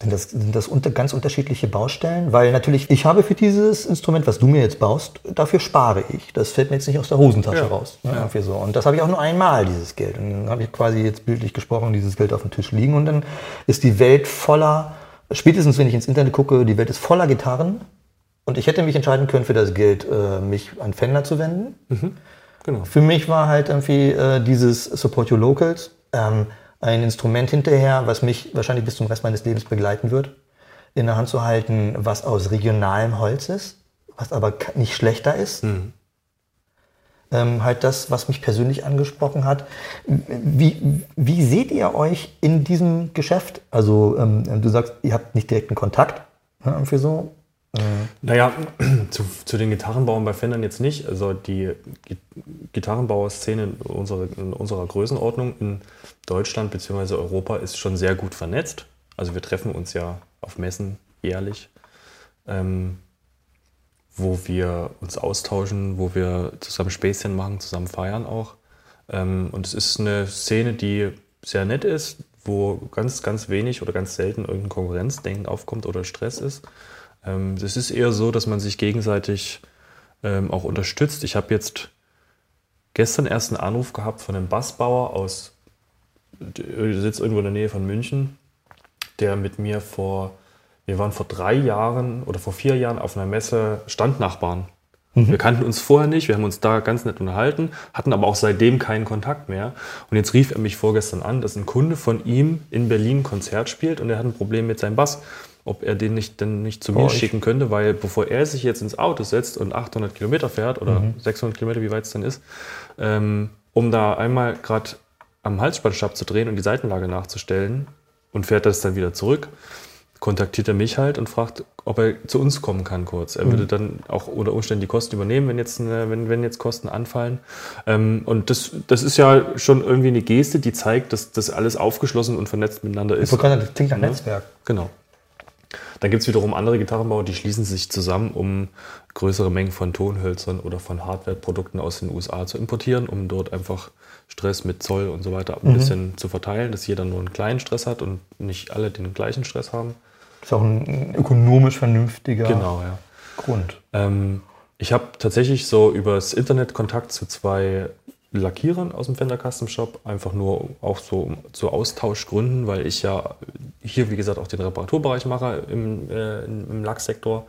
sind das, sind das unter, ganz unterschiedliche Baustellen? Weil natürlich, ich habe für dieses Instrument, was du mir jetzt baust, dafür spare ich. Das fällt mir jetzt nicht aus der Hosentasche Ja. raus. Ne? Irgendwie so. Und das habe ich auch nur einmal, dieses Geld. Und dann habe ich quasi jetzt bildlich gesprochen, dieses Geld auf dem Tisch liegen. Und dann ist die Welt voller, spätestens wenn ich ins Internet gucke, die Welt ist voller Gitarren. Und ich hätte mich entscheiden können, für das Geld äh, mich an Fender zu wenden. Genau. Für mich war halt irgendwie äh, dieses Support Your Locals ähm, ein Instrument hinterher, was mich wahrscheinlich bis zum Rest meines Lebens begleiten wird, in der Hand zu halten, was aus regionalem Holz ist, was aber nicht schlechter ist. Ähm, halt das, was mich persönlich angesprochen hat. Wie, wie seht ihr euch in diesem Geschäft? Also ähm, du sagst, ihr habt nicht direkten Kontakt ne, irgendwie so. Naja, zu, zu den Gitarrenbauern bei Fendern jetzt nicht. Also die Gi- Gitarrenbauerszene in unserer, in unserer Größenordnung in Deutschland bzw. Europa ist schon sehr gut vernetzt. Also wir treffen uns ja auf Messen jährlich. Ähm, wo wir uns austauschen, wo wir zusammen Späßchen machen, zusammen feiern auch. Ähm, und es ist eine Szene, die sehr nett ist, wo ganz, ganz wenig oder ganz selten irgendein Konkurrenzdenken aufkommt oder Stress ist. Ähm, es ist eher so, dass man sich gegenseitig ähm, auch unterstützt. Ich habe jetzt gestern erst einen Anruf gehabt von einem Bassbauer aus, der sitzt irgendwo in der Nähe von München, der mit mir vor, wir waren vor drei Jahren oder vor vier Jahren auf einer Messe Standnachbarn. Mhm. Wir kannten uns vorher nicht, wir haben uns da ganz nett unterhalten, hatten aber auch seitdem keinen Kontakt mehr. Und jetzt rief er mich vorgestern an, dass ein Kunde von ihm in Berlin ein Konzert spielt und er hat ein Problem mit seinem Bass. Ob er den nicht, denn nicht zu mir schicken könnte, weil bevor er sich jetzt ins Auto setzt und 800 Kilometer fährt oder mhm. 600 Kilometer, wie weit es dann ist, ähm, um da einmal gerade am Halsspannstab zu drehen und die Seitenlage nachzustellen und fährt das dann wieder zurück, kontaktiert er mich halt und fragt, ob er zu uns kommen kann kurz. Er mhm. würde dann auch unter Umständen die Kosten übernehmen, wenn jetzt, wenn, wenn jetzt Kosten anfallen. Ähm, und das, das ist ja schon irgendwie eine Geste, die zeigt, dass das alles aufgeschlossen und vernetzt miteinander ist. Das klingt nach Netzwerk. Genau. Dann gibt es wiederum andere Gitarrenbauer, die schließen sich zusammen, um größere Mengen von Tonhölzern oder von Hardware-Produkten aus den USA zu importieren, um dort einfach Stress mit Zoll und so weiter ein mhm. bisschen zu verteilen, dass jeder nur einen kleinen Stress hat und nicht alle den gleichen Stress haben. Das ist auch ein ökonomisch vernünftiger genau, ja. Grund. Ähm, ich habe tatsächlich so übers Internet Kontakt zu zwei Lackierern aus dem Fender Custom Shop, einfach nur auch so zu Austauschgründen, weil ich ja hier, wie gesagt, auch den Reparaturbereich mache im, äh, im Lacksektor.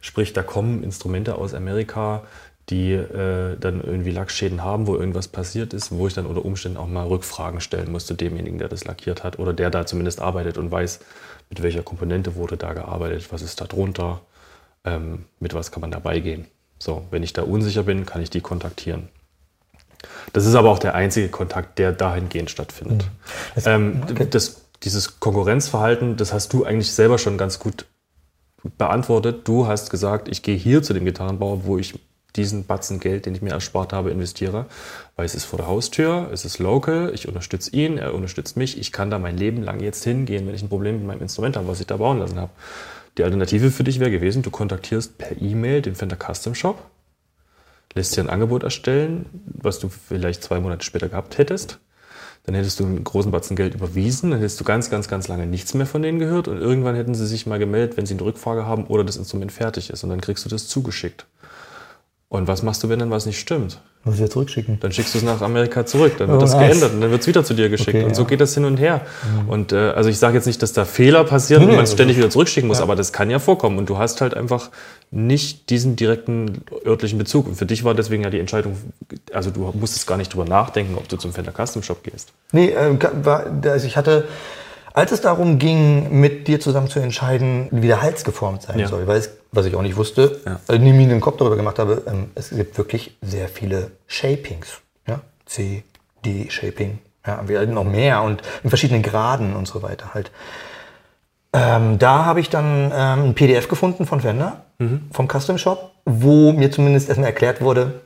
Sprich, da kommen Instrumente aus Amerika, die äh, dann irgendwie Lackschäden haben, wo irgendwas passiert ist, wo ich dann unter Umständen auch mal Rückfragen stellen musste demjenigen, der das lackiert hat oder der da zumindest arbeitet und weiß, mit welcher Komponente wurde da gearbeitet, was ist da drunter, ähm, mit was kann man dabei gehen. So, wenn ich da unsicher bin, kann ich die kontaktieren. Das ist aber auch der einzige Kontakt, der dahingehend stattfindet. Mhm. Ähm, okay. das, dieses Konkurrenzverhalten, das hast du eigentlich selber schon ganz gut beantwortet. Du hast gesagt, ich gehe hier zu dem Gitarrenbauer, wo ich diesen Batzen Geld, den ich mir erspart habe, investiere, weil es ist vor der Haustür, es ist local, ich unterstütze ihn, er unterstützt mich, ich kann da mein Leben lang jetzt hingehen, wenn ich ein Problem mit meinem Instrument habe, was ich da bauen lassen habe. Die Alternative für dich wäre gewesen, du kontaktierst per E-Mail den Fender Custom Shop, lässt dir ein Angebot erstellen, was du vielleicht zwei Monate später gehabt hättest. Dann hättest du einen großen Batzen Geld überwiesen, dann hättest du ganz, ganz, ganz lange nichts mehr von denen gehört und irgendwann hätten sie sich mal gemeldet, wenn sie eine Rückfrage haben oder das Instrument fertig ist und dann kriegst du das zugeschickt. Und was machst du, wenn dann was nicht stimmt? Muss ich ja zurückschicken. Dann schickst du es nach Amerika zurück, dann wird oh, das nice. geändert und dann wird es wieder zu dir geschickt. Okay, und so ja. geht das hin und her. Mhm. Und äh, also ich sage jetzt nicht, dass da Fehler passieren nee, und man es ständig wieder zurückschicken muss, ja. aber das kann ja vorkommen. Und du hast halt einfach nicht diesen direkten örtlichen Bezug. Und für dich war deswegen ja die Entscheidung, also du musstest gar nicht drüber nachdenken, ob du zum Fender Custom Shop gehst. Nee, äh, also ich hatte als es darum ging, mit dir zusammen zu entscheiden, wie der Hals geformt sein ja. soll, weil es, was ich auch nicht wusste, ja. also nie mir den Kopf darüber gemacht habe, ähm, es gibt wirklich sehr viele Shapings. Ja? C, D, Shaping. Ja, wir noch mehr und in verschiedenen Graden und so weiter halt. Ähm, da habe ich dann ähm, ein PDF gefunden von Fender, mhm. vom Custom Shop, wo mir zumindest erstmal erklärt wurde,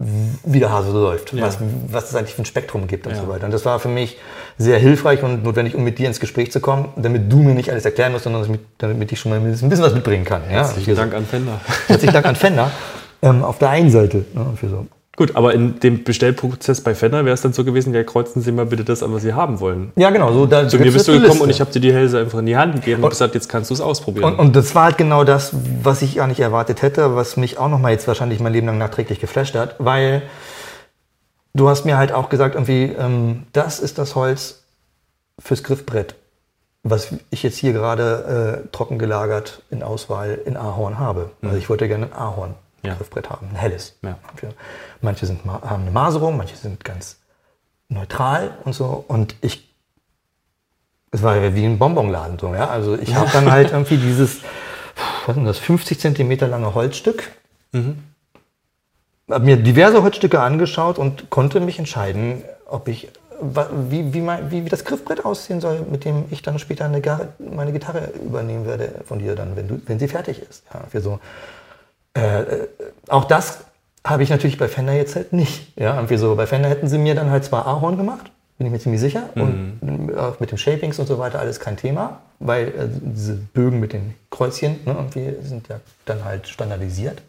wie der Hase so läuft, ja. was, was es eigentlich für ein Spektrum gibt und ja. so weiter. Und das war für mich sehr hilfreich und notwendig, um mit dir ins Gespräch zu kommen, damit du mir nicht alles erklären musst, sondern damit ich schon mal ein bisschen was mitbringen kann. Herzlichen ja? Dank an Fender. Herzlichen Dank an Fender. Ähm, auf der einen Seite. Ne, für so. Gut, aber in dem Bestellprozess bei Fender wäre es dann so gewesen, ja, kreuzen Sie mal bitte das an, was Sie haben wollen. Ja, genau. So, da Zu mir bist du gekommen Liste. und ich habe dir die Hälse einfach in die Hand gegeben und, und gesagt, jetzt kannst du es ausprobieren. Und, und, das war halt genau das, was ich gar nicht erwartet hätte, was mich auch nochmal jetzt wahrscheinlich mein Leben lang nachträglich geflasht hat, weil du hast mir halt auch gesagt, irgendwie, ähm, das ist das Holz fürs Griffbrett, was ich jetzt hier gerade äh, trocken gelagert in Auswahl in Ahorn habe. Mhm. Also ich wollte gerne ein Ahorn ja. Griffbrett haben, ein helles. Ja. Manche sind, haben eine Maserung, manche sind ganz neutral und so. Und ich, es war ja wie ein Bonbonladen so, ja. Also ich habe dann halt irgendwie dieses, was ist das, 50 Zentimeter lange Holzstück. Mhm. Habe mir diverse Holzstücke angeschaut und konnte mich entscheiden, ob ich wie, wie, mein, wie, wie, das Griffbrett aussehen soll, mit dem ich dann später eine, meine Gitarre übernehmen werde von dir dann, wenn, du, wenn sie fertig ist. Ja, für so äh, äh, auch das habe ich natürlich bei Fender jetzt halt nicht. Ja, irgendwie so. Bei Fender hätten sie mir dann halt zwar Ahorn gemacht, bin ich mir ziemlich sicher. Mhm. Und äh, mit den Shapings und so weiter alles kein Thema, weil äh, diese Bögen mit den Kreuzchen ne, irgendwie sind ja dann halt standardisiert.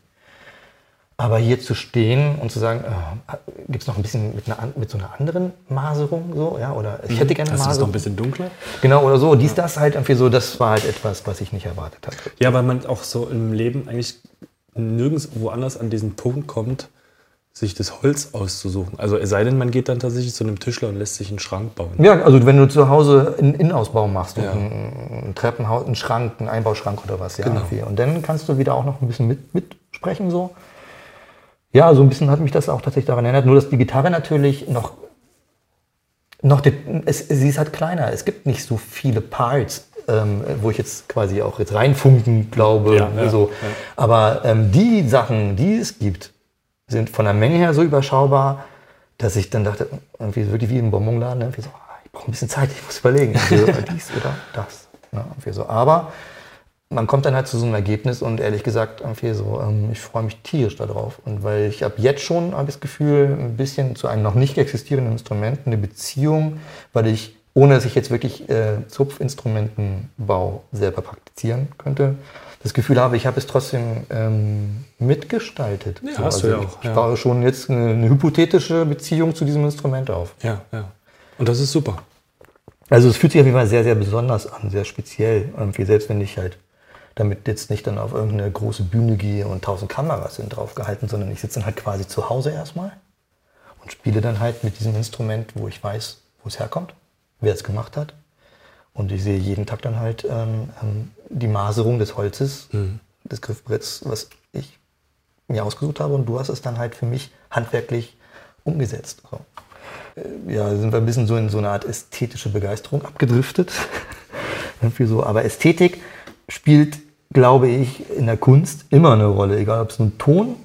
Aber hier zu stehen und zu sagen, äh, gibt es noch ein bisschen mit, einer, mit so einer anderen Maserung so, ja, oder ich hätte gerne eine Das ist noch Maserung. ein bisschen dunkler. Genau, oder so. Dies, das halt irgendwie so, das war halt etwas, was ich nicht erwartet hatte. Ja, weil man auch so im Leben eigentlich nirgends woanders an diesen Punkt kommt, sich das Holz auszusuchen. Also es sei denn, man geht dann tatsächlich zu einem Tischler und lässt sich einen Schrank bauen. Ja, also wenn du zu Hause einen Innenausbau machst, Ja. ein, ein Treppenhaus, einen Schrank, einen Einbauschrank oder was, ja. Genau. irgendwie. Und dann kannst du wieder auch noch ein bisschen mit, mitsprechen so. Ja, so ein bisschen hat mich das auch tatsächlich daran erinnert, nur dass die Gitarre natürlich noch, noch die, es, sie ist halt kleiner. Es gibt nicht so viele Parts, ähm, wo ich jetzt quasi auch jetzt reinfunken glaube. Ja, ja, so. ja. Aber ähm, die Sachen, die es gibt, sind von der Menge her so überschaubar, dass ich dann dachte, irgendwie wirklich wie im Bonbonladen, irgendwie so, ah, ich brauche ein bisschen Zeit, ich muss überlegen, also, dies oder das. Ja, irgendwie so. Aber man kommt dann halt zu so einem Ergebnis und ehrlich gesagt, irgendwie so, ähm, ich freue mich tierisch darauf. Und weil ich habe jetzt schon hab ich das Gefühl, ein bisschen zu einem noch nicht existierenden Instrument eine Beziehung, weil ich, ohne dass ich jetzt wirklich äh, Zupfinstrumentenbau selber praktizieren könnte, das Gefühl habe, ich habe es trotzdem ähm, mitgestaltet. Ja, hast du ja ich, auch, Ich ja. baue schon jetzt eine, eine hypothetische Beziehung zu diesem Instrument auf. Ja, ja. Und das ist super. Also es fühlt sich auf jeden Fall sehr, sehr besonders an, sehr speziell. Irgendwie, selbst wenn ich halt damit jetzt nicht dann auf irgendeine große Bühne gehe und tausend Kameras sind draufgehalten, sondern ich sitze dann halt quasi zu Hause erstmal und spiele dann halt mit diesem Instrument, wo ich weiß, wo es herkommt, wer es gemacht hat. Und ich sehe jeden Tag dann halt ähm, ähm, die Maserung des Holzes, des Griffbretts, was ich mir ausgesucht habe. Und du hast es dann halt für mich handwerklich umgesetzt. So. Äh, Ja, sind wir ein bisschen so in so eine Art ästhetische Begeisterung abgedriftet. Irgendwie so. Aber Ästhetik spielt, glaube ich, in der Kunst immer eine Rolle, egal ob es ein Ton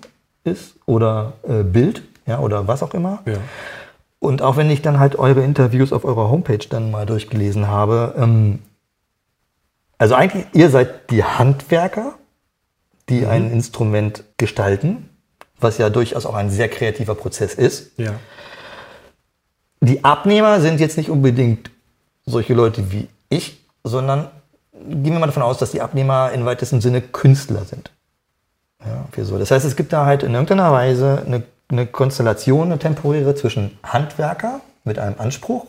ist oder äh, Bild ja, oder was auch immer. Ja. Und auch wenn ich dann halt eure Interviews auf eurer Homepage dann mal durchgelesen habe, ähm, also eigentlich, ihr seid die Handwerker, die ein Instrument gestalten, was ja durchaus auch ein sehr kreativer Prozess ist. Ja. Die Abnehmer sind jetzt nicht unbedingt solche Leute wie ich, sondern gehen wir mal davon aus, dass die Abnehmer in weitesten Sinne Künstler sind. Ja, so. Das heißt, es gibt da halt in irgendeiner Weise eine, eine Konstellation, eine temporäre zwischen Handwerker mit einem Anspruch,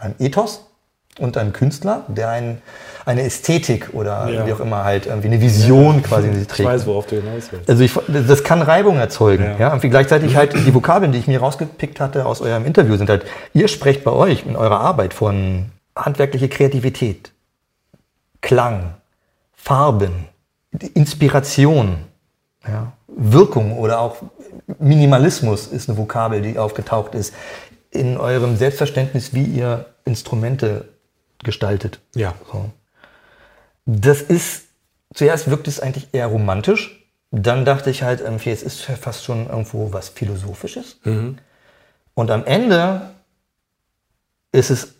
einem Ethos und einem Künstler, der ein, eine Ästhetik oder Ja. wie auch immer halt irgendwie eine Vision quasi in sich Ich trägt. weiß, worauf du hinaus willst. Also ich, das kann Reibung erzeugen. Ja. Ja. Und gleichzeitig halt die Vokabeln, die ich mir rausgepickt hatte aus eurem Interview, sind halt, ihr sprecht bei euch in eurer Arbeit von handwerkliche Kreativität, Klang, Farben, Inspiration, ja, Wirkung oder auch Minimalismus ist eine Vokabel, die aufgetaucht ist in eurem Selbstverständnis, wie ihr Instrumente gestaltet. Ja. So. Das ist, zuerst wirkt es eigentlich eher romantisch. Dann dachte ich halt, irgendwie, es ist fast schon irgendwo was Philosophisches. Und am Ende ist es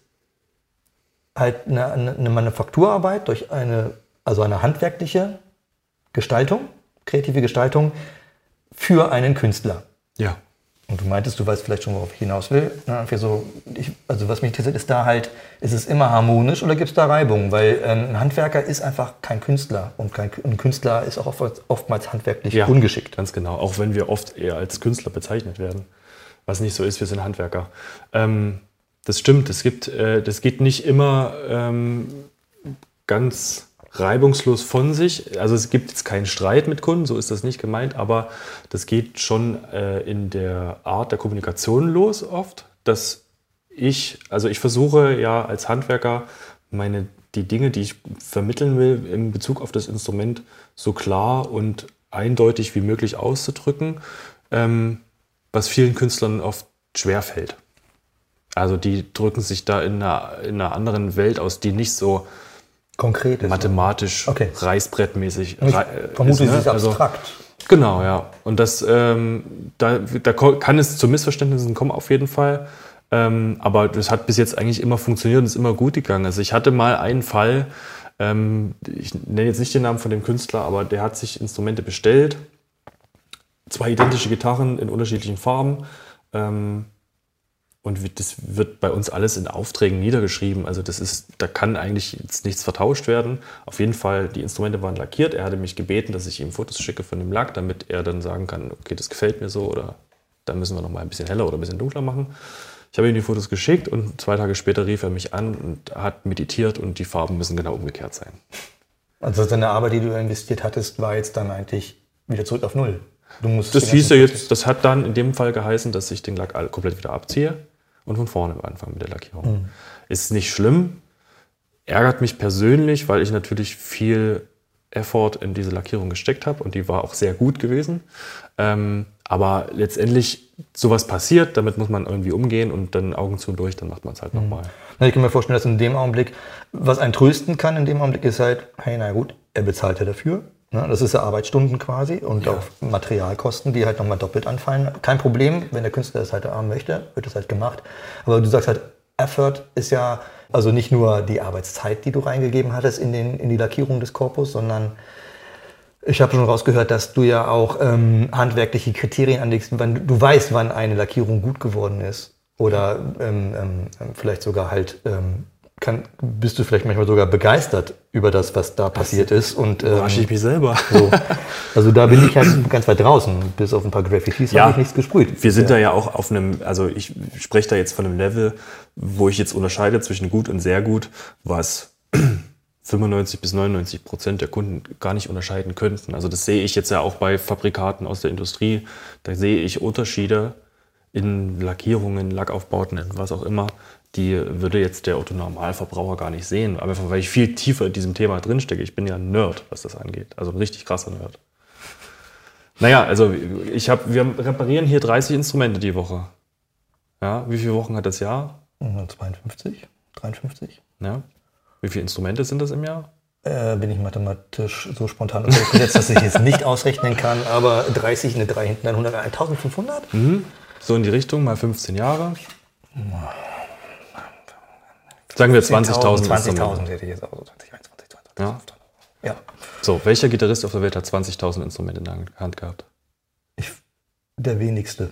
halt eine, eine, eine Manufakturarbeit durch eine, also eine handwerkliche Gestaltung, kreative Gestaltung für einen Künstler. Ja. Und du meintest, du weißt vielleicht schon, worauf ich hinaus will. So, ich, also was mich interessiert, ist da halt, ist es immer harmonisch oder gibt es da Reibung? Weil ähm, ein Handwerker ist einfach kein Künstler und kein, ein Künstler ist auch oft, oftmals handwerklich Ja, ungeschickt. Ganz genau. Auch wenn wir oft eher als Künstler bezeichnet werden. Was nicht so ist, wir sind Handwerker. Ähm, das stimmt. Es gibt, äh, das geht nicht immer ähm, ganz reibungslos von sich. Also es gibt jetzt keinen Streit mit Kunden, so ist das nicht gemeint, aber das geht schon äh, in der Art der Kommunikation los oft, dass ich, also ich versuche ja als Handwerker meine, die Dinge, die ich vermitteln will in Bezug auf das Instrument, so klar und eindeutig wie möglich auszudrücken, ähm, was vielen Künstlern oft schwerfällt. Also die drücken sich da in einer, in einer anderen Welt aus, die nicht so Konkret ist. mathematisch, Okay. reißbrettmäßig Ich rei- vermute, ist, ne? ist Also- abstrakt. Genau, ja. Und das, ähm, da, da kann es zu Missverständnissen kommen auf jeden Fall. Ähm, aber das hat bis jetzt eigentlich immer funktioniert und ist immer gut gegangen. Also ich hatte mal einen Fall, ähm, ich nenne jetzt nicht den Namen von dem Künstler, aber der hat sich Instrumente bestellt. Zwei identische Gitarren in unterschiedlichen Farben. Ähm, und das wird bei uns alles in Aufträgen niedergeschrieben. Also das ist, da kann eigentlich jetzt nichts vertauscht werden. Auf jeden Fall, die Instrumente waren lackiert. Er hatte mich gebeten, dass ich ihm Fotos schicke von dem Lack, damit er dann sagen kann, okay, das gefällt mir so oder da müssen wir noch mal ein bisschen heller oder ein bisschen dunkler machen. Ich habe ihm die Fotos geschickt und zwei Tage später rief er mich an und hat meditiert und die Farben müssen genau umgekehrt sein. Also deine Arbeit, die du investiert hattest, war jetzt dann eigentlich wieder zurück auf Null. das hieß ja jetzt, das hat dann in dem Fall geheißen, dass ich den Lack komplett wieder abziehe und von vorne anfangen mit der Lackierung. Mhm. Ist nicht schlimm, ärgert mich persönlich, weil ich natürlich viel Effort in diese Lackierung gesteckt habe und die war auch sehr gut gewesen. Ähm, aber letztendlich sowas passiert, damit muss man irgendwie umgehen und dann Augen zu und durch, dann macht man es halt mhm. nochmal. Ich kann mir vorstellen, dass in dem Augenblick, was einen trösten kann in dem Augenblick, ist halt, hey, na gut, er bezahlt ja dafür. Ne? Das ist ja Arbeitsstunden quasi und ja. auch Materialkosten, die halt nochmal doppelt anfallen. Kein Problem, wenn der Künstler das halt haben möchte, wird das halt gemacht. Aber du sagst halt, Effort ist ja also nicht nur die Arbeitszeit, die du reingegeben hattest in, den, in die Lackierung des Korpus, sondern ich habe schon rausgehört, dass du ja auch ähm, handwerkliche Kriterien anlegst, wann du weißt, wann eine Lackierung gut geworden ist. Oder ähm, ähm, vielleicht sogar halt ähm, kann, bist du vielleicht manchmal sogar begeistert über das, was da passiert ist. Und ähm, ich mich selber. So. Also da bin ich halt ganz weit draußen. Bis auf ein paar Graffitis ja, habe ich nichts gesprüht. Wir sind ja. da ja auch auf einem, also ich spreche da jetzt von einem Level, wo ich jetzt unterscheide zwischen gut und sehr gut, was 95 bis 99 Prozent der Kunden gar nicht unterscheiden könnten. Also das sehe ich jetzt ja auch bei Fabrikaten aus der Industrie. Da sehe ich Unterschiede in Lackierungen, Lackaufbauten, was auch immer, die würde jetzt der Otto-Normalverbraucher gar nicht sehen. Aber weil ich viel tiefer in diesem Thema drinstecke. Ich bin ja ein Nerd, was das angeht. Also ein richtig krasser Nerd. Naja, also ich hab, wir reparieren hier 30 Instrumente die Woche. Ja, wie viele Wochen hat das Jahr? 52, 53. Ja. Wie viele Instrumente sind das im Jahr? Äh, bin ich mathematisch so spontan gesetzt, dass ich es nicht ausrechnen kann, aber 30, eine 3 hinten, 100, 1500? Mhm. So in die Richtung, mal 15 Jahre. Sagen wir 20.000. 20.000 hätte ich jetzt auch so 20, 21, 22. Ja. ja. So, welcher Gitarrist auf der Welt hat 20.000 Instrumente in der Hand gehabt? Ich, der wenigste,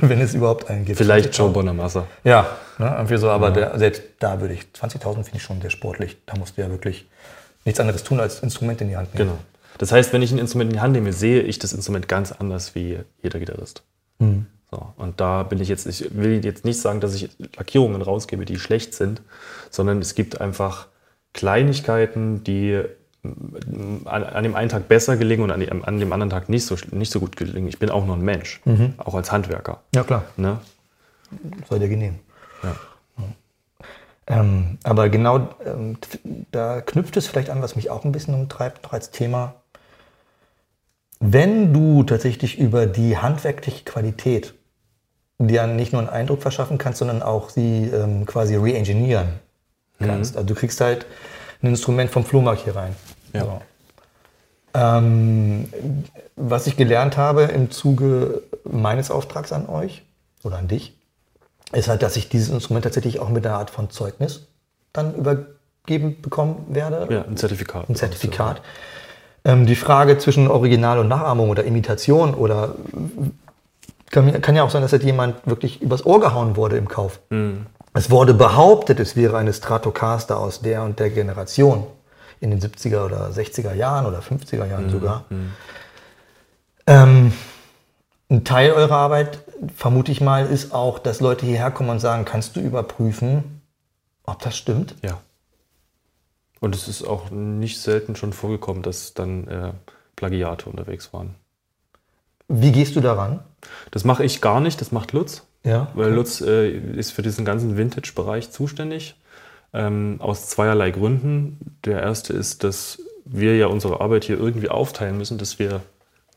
wenn es überhaupt einen gibt. Vielleicht Joe Bonamassa. Ja, ne, irgendwie so, aber ja. der, selbst da würde ich, 20.000 finde ich schon sehr sportlich. Da musst du ja wirklich nichts anderes tun, als Instrument in die Hand nehmen. Genau. Das heißt, wenn ich ein Instrument in die Hand nehme, sehe ich das Instrument ganz anders wie jeder Gitarrist. Mhm. So, und da bin ich jetzt, ich will jetzt nicht sagen, dass ich Lackierungen rausgebe, die schlecht sind, sondern es gibt einfach Kleinigkeiten, die mm, an, an dem einen Tag besser gelingen und an, dem, an dem anderen Tag nicht so, nicht so gut gelingen. Ich bin auch nur ein Mensch, mhm. auch als Handwerker. Ja, klar. Ne? Soll dir genehm. Ja. Ähm, aber genau ähm, da knüpft es vielleicht an, was mich auch ein bisschen umtreibt, noch als Thema. Wenn du tatsächlich über die handwerkliche Qualität dir nicht nur einen Eindruck verschaffen kannst, sondern auch sie ähm, quasi re-engineeren kannst. Mhm. Also du kriegst halt ein Instrument vom Flohmarkt hier rein. Ja. So. Ähm, was ich gelernt habe im Zuge meines Auftrags an euch oder an dich, ist halt, dass ich dieses Instrument tatsächlich auch mit einer Art von Zeugnis dann übergeben bekommen werde. Ja, ein Zertifikat. Ein Zertifikat. Ähm, die Frage zwischen Original und Nachahmung oder Imitation oder kann, kann ja auch sein, dass halt jemand wirklich übers Ohr gehauen wurde im Kauf. Mhm. Es wurde behauptet, es wäre eine Stratocaster aus der und der Generation in den 70er oder 60er Jahren oder 50er Jahren mhm. sogar. Mhm. Ähm, ein Teil eurer Arbeit, vermute ich mal, ist auch, dass Leute hierher kommen und sagen, kannst du überprüfen, ob das stimmt? Ja. Und es ist auch nicht selten schon vorgekommen, dass dann äh, Plagiate unterwegs waren. Wie gehst du daran? Das mache ich gar nicht, das macht Lutz. Ja. Weil Lutz äh, ist für diesen ganzen Vintage-Bereich zuständig. Ähm, aus zweierlei Gründen. Der erste ist, dass wir ja unsere Arbeit hier irgendwie aufteilen müssen, dass wir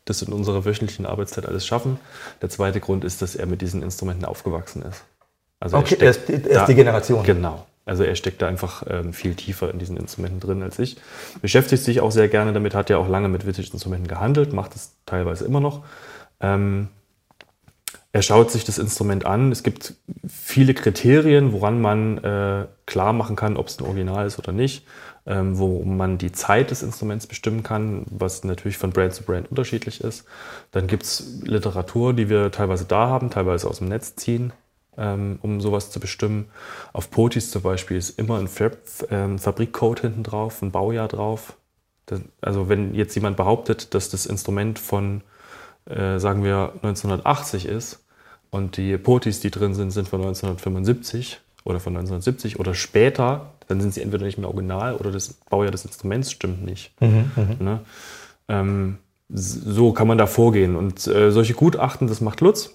das in unserer wöchentlichen Arbeitszeit alles schaffen. Der zweite Grund ist, dass er mit diesen Instrumenten aufgewachsen ist. Also okay, er ist, er ist die Generation. Genau. Also er steckt da einfach ähm, viel tiefer in diesen Instrumenten drin als ich. Beschäftigt sich auch sehr gerne damit, hat ja auch lange mit Vintage-Instrumenten gehandelt, macht es teilweise immer noch. Ähm, er schaut sich das Instrument an. Es gibt viele Kriterien, woran man äh, klar machen kann, ob es ein Original ist oder nicht, ähm, wo man die Zeit des Instruments bestimmen kann, was natürlich von Brand zu Brand unterschiedlich ist. Dann gibt es Literatur, die wir teilweise da haben, teilweise aus dem Netz ziehen. Ähm, um sowas zu bestimmen. Auf Potis zum Beispiel ist immer ein ähm, Fabrikcode hinten drauf, ein Baujahr drauf. Also wenn jetzt jemand behauptet, dass das Instrument von, äh, sagen wir, 1980 ist und die Potis, die drin sind, sind von 1975 oder von 1970 oder später, dann sind sie entweder nicht mehr original oder das Baujahr des Instruments stimmt nicht. Mhm, Ne? Ähm, so kann man da vorgehen. Und äh, solche Gutachten, das macht Lutz.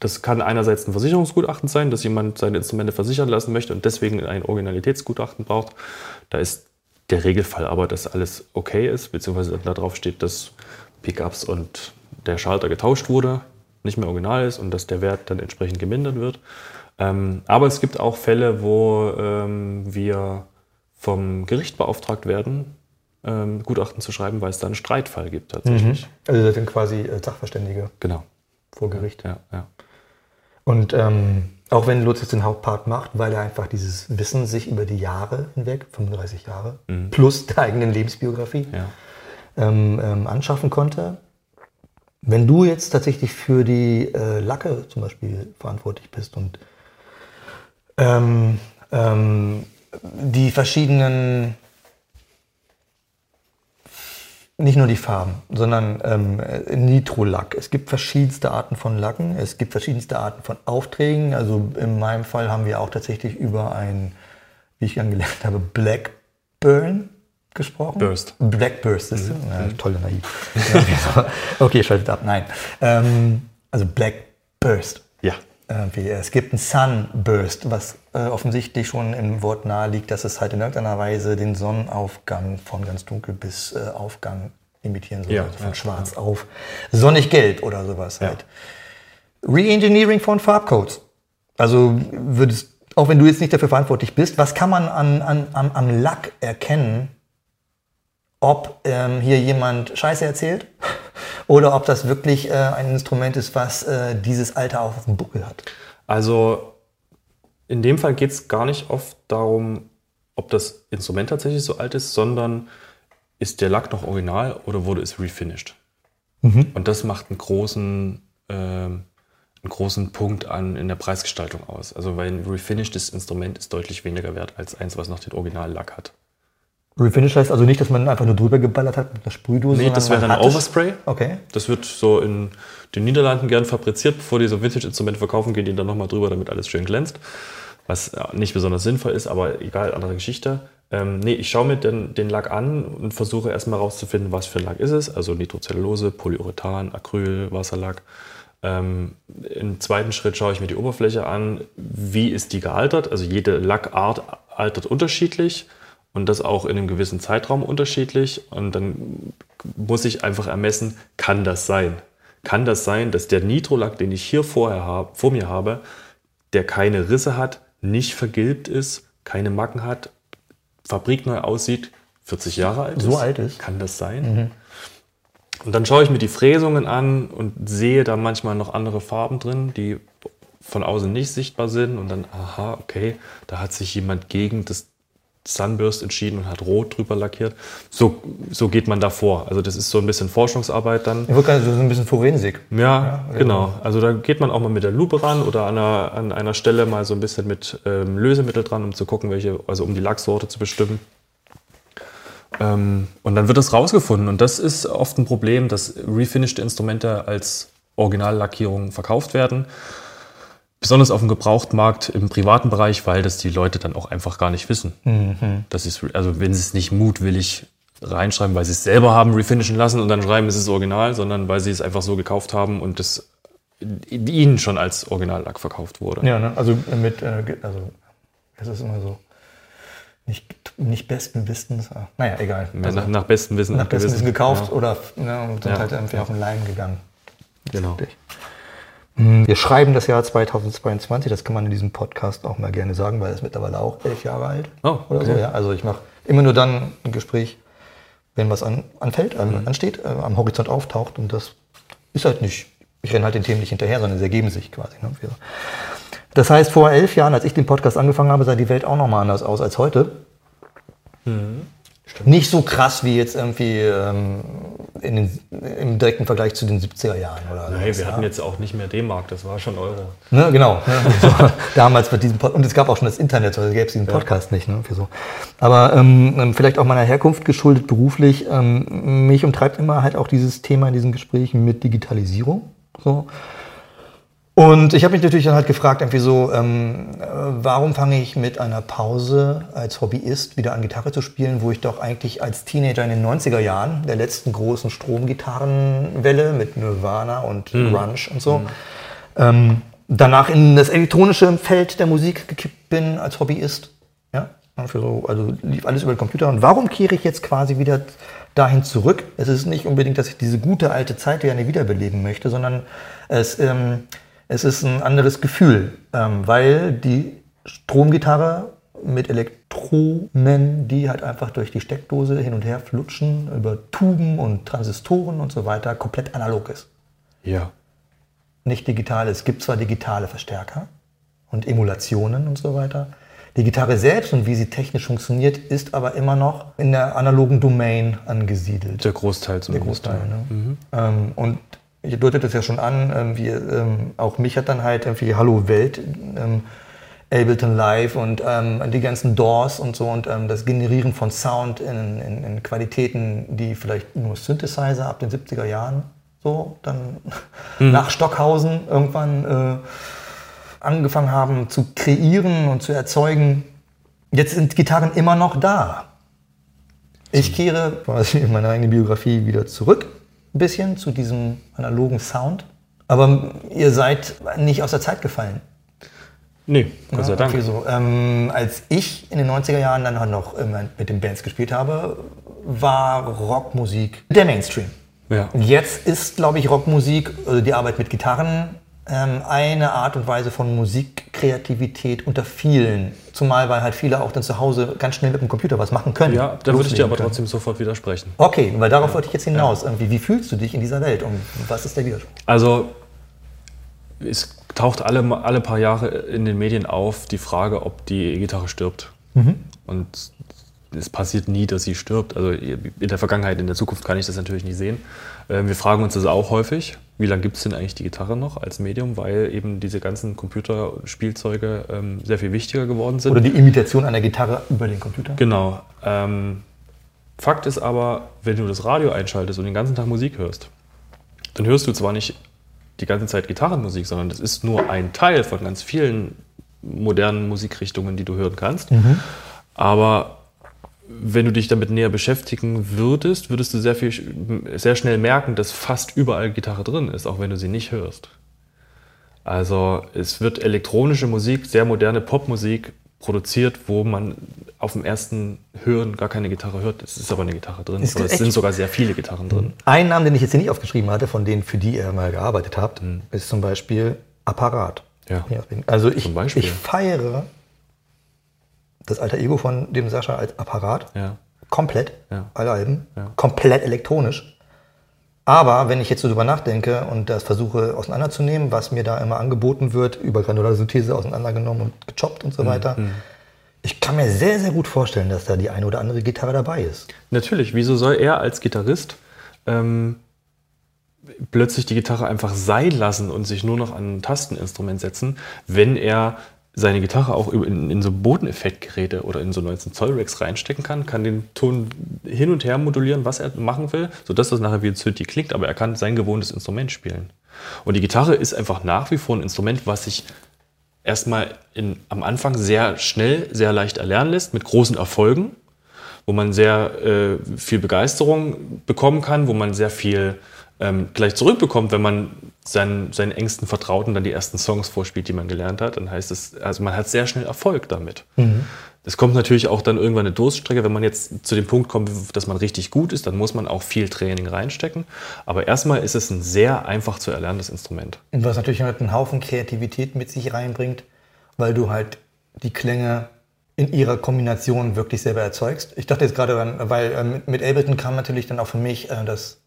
Das kann einerseits ein Versicherungsgutachten sein, dass jemand seine Instrumente versichern lassen möchte und deswegen ein Originalitätsgutachten braucht. Da ist der Regelfall aber, dass alles okay ist, beziehungsweise da drauf steht, dass Pickups und der Schalter getauscht wurde, nicht mehr original ist und dass der Wert dann entsprechend gemindert wird. Ähm, aber es gibt auch Fälle, wo ähm, wir vom Gericht beauftragt werden, ähm, Gutachten zu schreiben, weil es da einen Streitfall gibt tatsächlich. Also das sind quasi äh, Sachverständige Genau. Vor Gericht. Ja, ja. Und ähm, auch wenn Lutz jetzt den Hauptpart macht, weil er einfach dieses Wissen sich über die Jahre hinweg, 35 Jahre, plus der eigenen Lebensbiografie, ja. ähm, ähm, anschaffen konnte. Wenn du jetzt tatsächlich für die äh, Lacke zum Beispiel verantwortlich bist und ähm, ähm, die verschiedenen, nicht nur die Farben, sondern ähm, äh, Nitrolack. Es gibt verschiedenste Arten von Lacken, es gibt verschiedenste Arten von Aufträgen. Also in meinem Fall haben wir auch tatsächlich über ein, wie ich angelernt habe, Blackburn gesprochen. Burst. Black Burst ist ja, tolle naiv. Okay, schaltet ab. Nein. Ähm, also Black Burst. Ja. Irgendwie. Es gibt einen Sunburst, was äh, offensichtlich schon im Wort nahe liegt, dass es halt in irgendeiner Weise den Sonnenaufgang von ganz dunkel bis äh, Aufgang imitieren soll. Ja, also von ja, schwarz auf sonnig gelb oder sowas Ja. halt. Reengineering von Farbcodes. Also würdest, auch wenn du jetzt nicht dafür verantwortlich bist, was kann man an, an, am, am Lack erkennen, ob ähm, hier jemand Scheiße erzählt oder ob das wirklich äh, ein Instrument ist, was äh, dieses Alter auch auf dem Buckel hat. Also in dem Fall geht es gar nicht oft darum, ob das Instrument tatsächlich so alt ist, sondern ist der Lack noch original oder wurde es refinished? Und das macht einen großen, ähm, einen großen Punkt an in der Preisgestaltung aus. Also weil ein refinishtes Instrument ist deutlich weniger wert als eins, was noch den Originallack hat. Refinish heißt also nicht, dass man einfach nur drüber geballert hat mit einer Sprühdose. Nee, das wäre dann Overspray. Okay. Das wird so in den Niederlanden gern fabriziert, bevor die so Vintage-Instrumente verkaufen, gehen die dann nochmal drüber, damit alles schön glänzt. Was ja, nicht besonders sinnvoll ist, aber egal, andere Geschichte. Ähm, nee, ich schaue mir den, den Lack an und versuche erstmal rauszufinden, was für ein Lack ist es. Also Nitrocellulose, Polyurethan, Acryl, Wasserlack. Ähm, Im zweiten Schritt schaue ich mir die Oberfläche an. Wie ist die gealtert? Also jede Lackart altert unterschiedlich und das auch in einem gewissen Zeitraum unterschiedlich. Und dann muss ich einfach ermessen, kann das sein? Kann das sein, dass der Nitrolack, den ich hier vorher hab, vor mir habe, der keine Risse hat, nicht vergilbt ist, keine Macken hat, fabrikneu aussieht, 40 Jahre alt So ist? alt ist? Kann das sein? Und dann schaue ich mir die Fräsungen an und sehe da manchmal noch andere Farben drin, die von außen nicht sichtbar sind. Und dann, aha, okay, da hat sich jemand gegen das Sunburst entschieden und hat rot drüber lackiert. So, so geht man da vor. Also das ist so ein bisschen Forschungsarbeit dann. Ich würde so ein bisschen Forensik. Ja, Ja, genau. Also da geht man auch mal mit der Lupe ran oder an einer, an einer Stelle mal so ein bisschen mit ähm, Lösemittel dran, um zu gucken, welche, also um die Lacksorte zu bestimmen. Ähm, und dann wird das rausgefunden. Und das ist oft ein Problem, dass refinishte Instrumente als Originallackierung verkauft werden. Besonders auf dem Gebrauchtmarkt im privaten Bereich, weil das die Leute dann auch einfach gar nicht wissen. Das ist, also wenn sie es nicht mutwillig reinschreiben, weil sie es selber haben refinishen lassen und dann schreiben, es ist Original, sondern weil sie es einfach so gekauft haben und das ihnen schon als Originallack verkauft wurde. Ja, ne? also mit, äh, also es ist immer so, nicht, nicht besten Wissens, ah, naja, egal. Ja, Also, nach, nach bestem Wissen nach bestem Wissen gekauft Ja, oder ne, und sind Ja. halt irgendwie auf den Leim gegangen. genau. Wir schreiben das Jahr 2022, das kann man in diesem Podcast auch mal gerne sagen, weil es mittlerweile auch elf Jahre alt Oh, oder so. okay. Ja. Also ich mache immer nur dann ein Gespräch, wenn was an, anfällt, Mhm. an, ansteht, äh, am Horizont auftaucht und das ist halt nicht, ich renne halt den Themen nicht hinterher, sondern sie ergeben sich quasi. Ne? Das heißt, vor elf Jahren, als ich den Podcast angefangen habe, sah die Welt auch nochmal anders aus als heute. Mhm. Nicht so krass wie jetzt irgendwie ähm, den, im direkten Vergleich zu den 70er Jahren. Oder Nein, wir hatten jetzt auch nicht mehr D-Mark, das war schon Euro. Ne, genau. Ne, damals bei diesem Pod und es gab auch schon das Internet, also gäbe es diesen Podcast nicht. Ne, für so. Aber ähm, vielleicht auch meiner Herkunft geschuldet beruflich, ähm, mich umtreibt immer halt auch dieses Thema in diesen Gesprächen mit Digitalisierung. So. Und ich habe mich natürlich dann halt gefragt, irgendwie so, ähm, äh, warum fange ich mit einer Pause als Hobbyist wieder an Gitarre zu spielen, wo ich doch eigentlich als Teenager in den 90er Jahren, der letzten großen Stromgitarrenwelle mit Nirvana und mhm. Grunge und so, mhm. ähm, danach in das elektronische Feld der Musik gekippt bin als Hobbyist. Ja, so, also lief alles über den Computer. Und warum kehre ich jetzt quasi wieder dahin zurück? Es ist nicht unbedingt, dass ich diese gute alte Zeit gerne wiederbeleben möchte, sondern es... Ähm, es ist ein anderes Gefühl, ähm, weil die Stromgitarre mit Elektronen, die halt einfach durch die Steckdose hin und her flutschen, über Tuben und Transistoren und so weiter, komplett analog ist. Ja. Nicht digital. Es gibt zwar digitale Verstärker und Emulationen und so weiter. Die Gitarre selbst und wie sie technisch funktioniert, ist aber immer noch in der analogen Domain angesiedelt. Der Großteil zumindest. Der Großteil, ne? Mhm. Ähm, und ihr deutet es ja schon an, ähm, wie, ähm, auch mich hat dann halt irgendwie Hallo Welt, ähm, Ableton Live und ähm, die ganzen Doors und so und ähm, das Generieren von Sound in, in, in, Qualitäten, die vielleicht nur Synthesizer ab den 70er Jahren so dann mhm. nach Stockhausen irgendwann äh, angefangen haben zu kreieren und zu erzeugen. Jetzt sind Gitarren immer noch da. Ich kehre quasi in meine eigene Biografie wieder zurück ein bisschen zu diesem analogen Sound. Aber ihr seid nicht aus der Zeit gefallen. Nee, Gott sei Dank. Okay, so. ähm, als ich in den 90er Jahren dann noch mit den Bands gespielt habe, war Rockmusik der Mainstream. Ja. Jetzt ist, glaube ich, Rockmusik, also die Arbeit mit Gitarren, eine Art und Weise von Musikkreativität unter vielen. Zumal, weil halt viele auch dann zu Hause ganz schnell mit dem Computer was machen können. Ja, da würde ich dir aber trotzdem sofort widersprechen. Okay, weil darauf ja. wollte ich jetzt hinaus. Ja. Wie, wie fühlst du dich in dieser Welt und was ist der Widerspruch? Also, es taucht alle, alle paar Jahre in den Medien auf die Frage, ob die E-Gitarre stirbt. Mhm. Und es passiert nie, dass sie stirbt. Also in der Vergangenheit, in der Zukunft kann ich das natürlich nicht sehen. Ähm, wir fragen uns das auch häufig. Wie lange gibt es denn eigentlich die Gitarre noch als Medium? Weil eben diese ganzen Computerspielzeuge ähm, sehr viel wichtiger geworden sind. Oder die Imitation einer Gitarre über den Computer? Genau. Ähm, Fakt ist aber, wenn du das Radio einschaltest und den ganzen Tag Musik hörst, dann hörst du zwar nicht die ganze Zeit Gitarrenmusik, sondern das ist nur ein Teil von ganz vielen modernen Musikrichtungen, die du hören kannst. Mhm. Aber wenn du dich damit näher beschäftigen würdest, würdest du sehr, viel, sehr schnell merken, dass fast überall Gitarre drin ist, auch wenn du sie nicht hörst. Also es wird elektronische Musik, sehr moderne Popmusik produziert, wo man auf dem ersten Hören gar keine Gitarre hört. Es ist aber eine Gitarre drin. Es sind sogar sehr viele Gitarren drin. Ein Name, den ich jetzt hier nicht aufgeschrieben hatte, von denen, für die ihr mal gearbeitet habt, mhm. ist zum Beispiel Apparat. Ja. Also ich, ich feiere das alter Ego von dem Sascha als Apparat. Ja. Komplett. Ja. Alle Alben. Ja. Komplett elektronisch. Aber wenn ich jetzt so drüber nachdenke und das versuche auseinanderzunehmen, was mir da immer angeboten wird, über Granularsynthese auseinandergenommen und gechoppt und so mhm. weiter, mhm. ich kann mir sehr, sehr gut vorstellen, dass da die eine oder andere Gitarre dabei ist. Natürlich. Wieso soll er als Gitarrist ähm, plötzlich die Gitarre einfach sein lassen und sich nur noch an ein Tasteninstrument setzen, wenn er seine Gitarre auch in, in so Bodeneffektgeräte oder in so 19 Zoll Racks reinstecken kann, kann den Ton hin und her modulieren, was er machen will, sodass das nachher wie ein Synthi klingt, aber er kann sein gewohntes Instrument spielen. Und die Gitarre ist einfach nach wie vor ein Instrument, was sich erstmal in, am Anfang sehr schnell, sehr leicht erlernen lässt, mit großen Erfolgen, wo man sehr äh, viel Begeisterung bekommen kann, wo man sehr viel ähm, gleich zurückbekommt, wenn man seinen, seinen engsten Vertrauten dann die ersten Songs vorspielt, die man gelernt hat, dann heißt es, also man hat sehr schnell Erfolg damit. Mhm. Es kommt natürlich auch dann irgendwann eine Durststrecke, wenn man jetzt zu dem Punkt kommt, dass man richtig gut ist, dann muss man auch viel Training reinstecken. Aber erstmal ist es ein sehr einfach zu erlernendes Instrument. Und was natürlich halt einen Haufen Kreativität mit sich reinbringt, weil du halt die Klänge in ihrer Kombination wirklich selber erzeugst. Ich dachte jetzt gerade, weil äh, mit Ableton kam natürlich dann auch für mich äh, das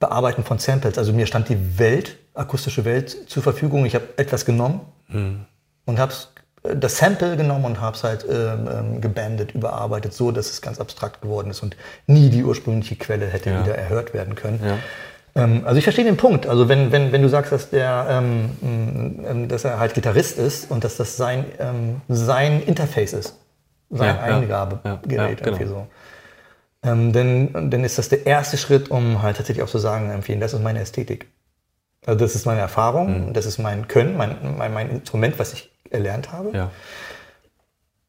Bearbeiten von Samples. Also mir stand die Welt, akustische Welt zur Verfügung. Ich habe etwas genommen mhm. und habe es das Sample genommen und habe es halt ähm, ähm, gebandet, überarbeitet, so dass es ganz abstrakt geworden ist und nie die ursprüngliche Quelle hätte Ja. wieder erhört werden können. Ja. Ähm, also ich verstehe den Punkt. Also wenn, wenn, wenn du sagst, dass, der, ähm, m, ähm, dass er halt Gitarrist ist und dass das sein, ähm, sein Interface ist, sein Ja. Eingabegerät Ja, ja, irgendwie genau. so. Ähm, dann, dann ist das der erste Schritt, um halt tatsächlich auch zu sagen, empfehlen, das ist meine Ästhetik. Also das ist meine Erfahrung, Mhm. das ist mein Können, mein, mein, mein Instrument, was ich erlernt habe. Ja.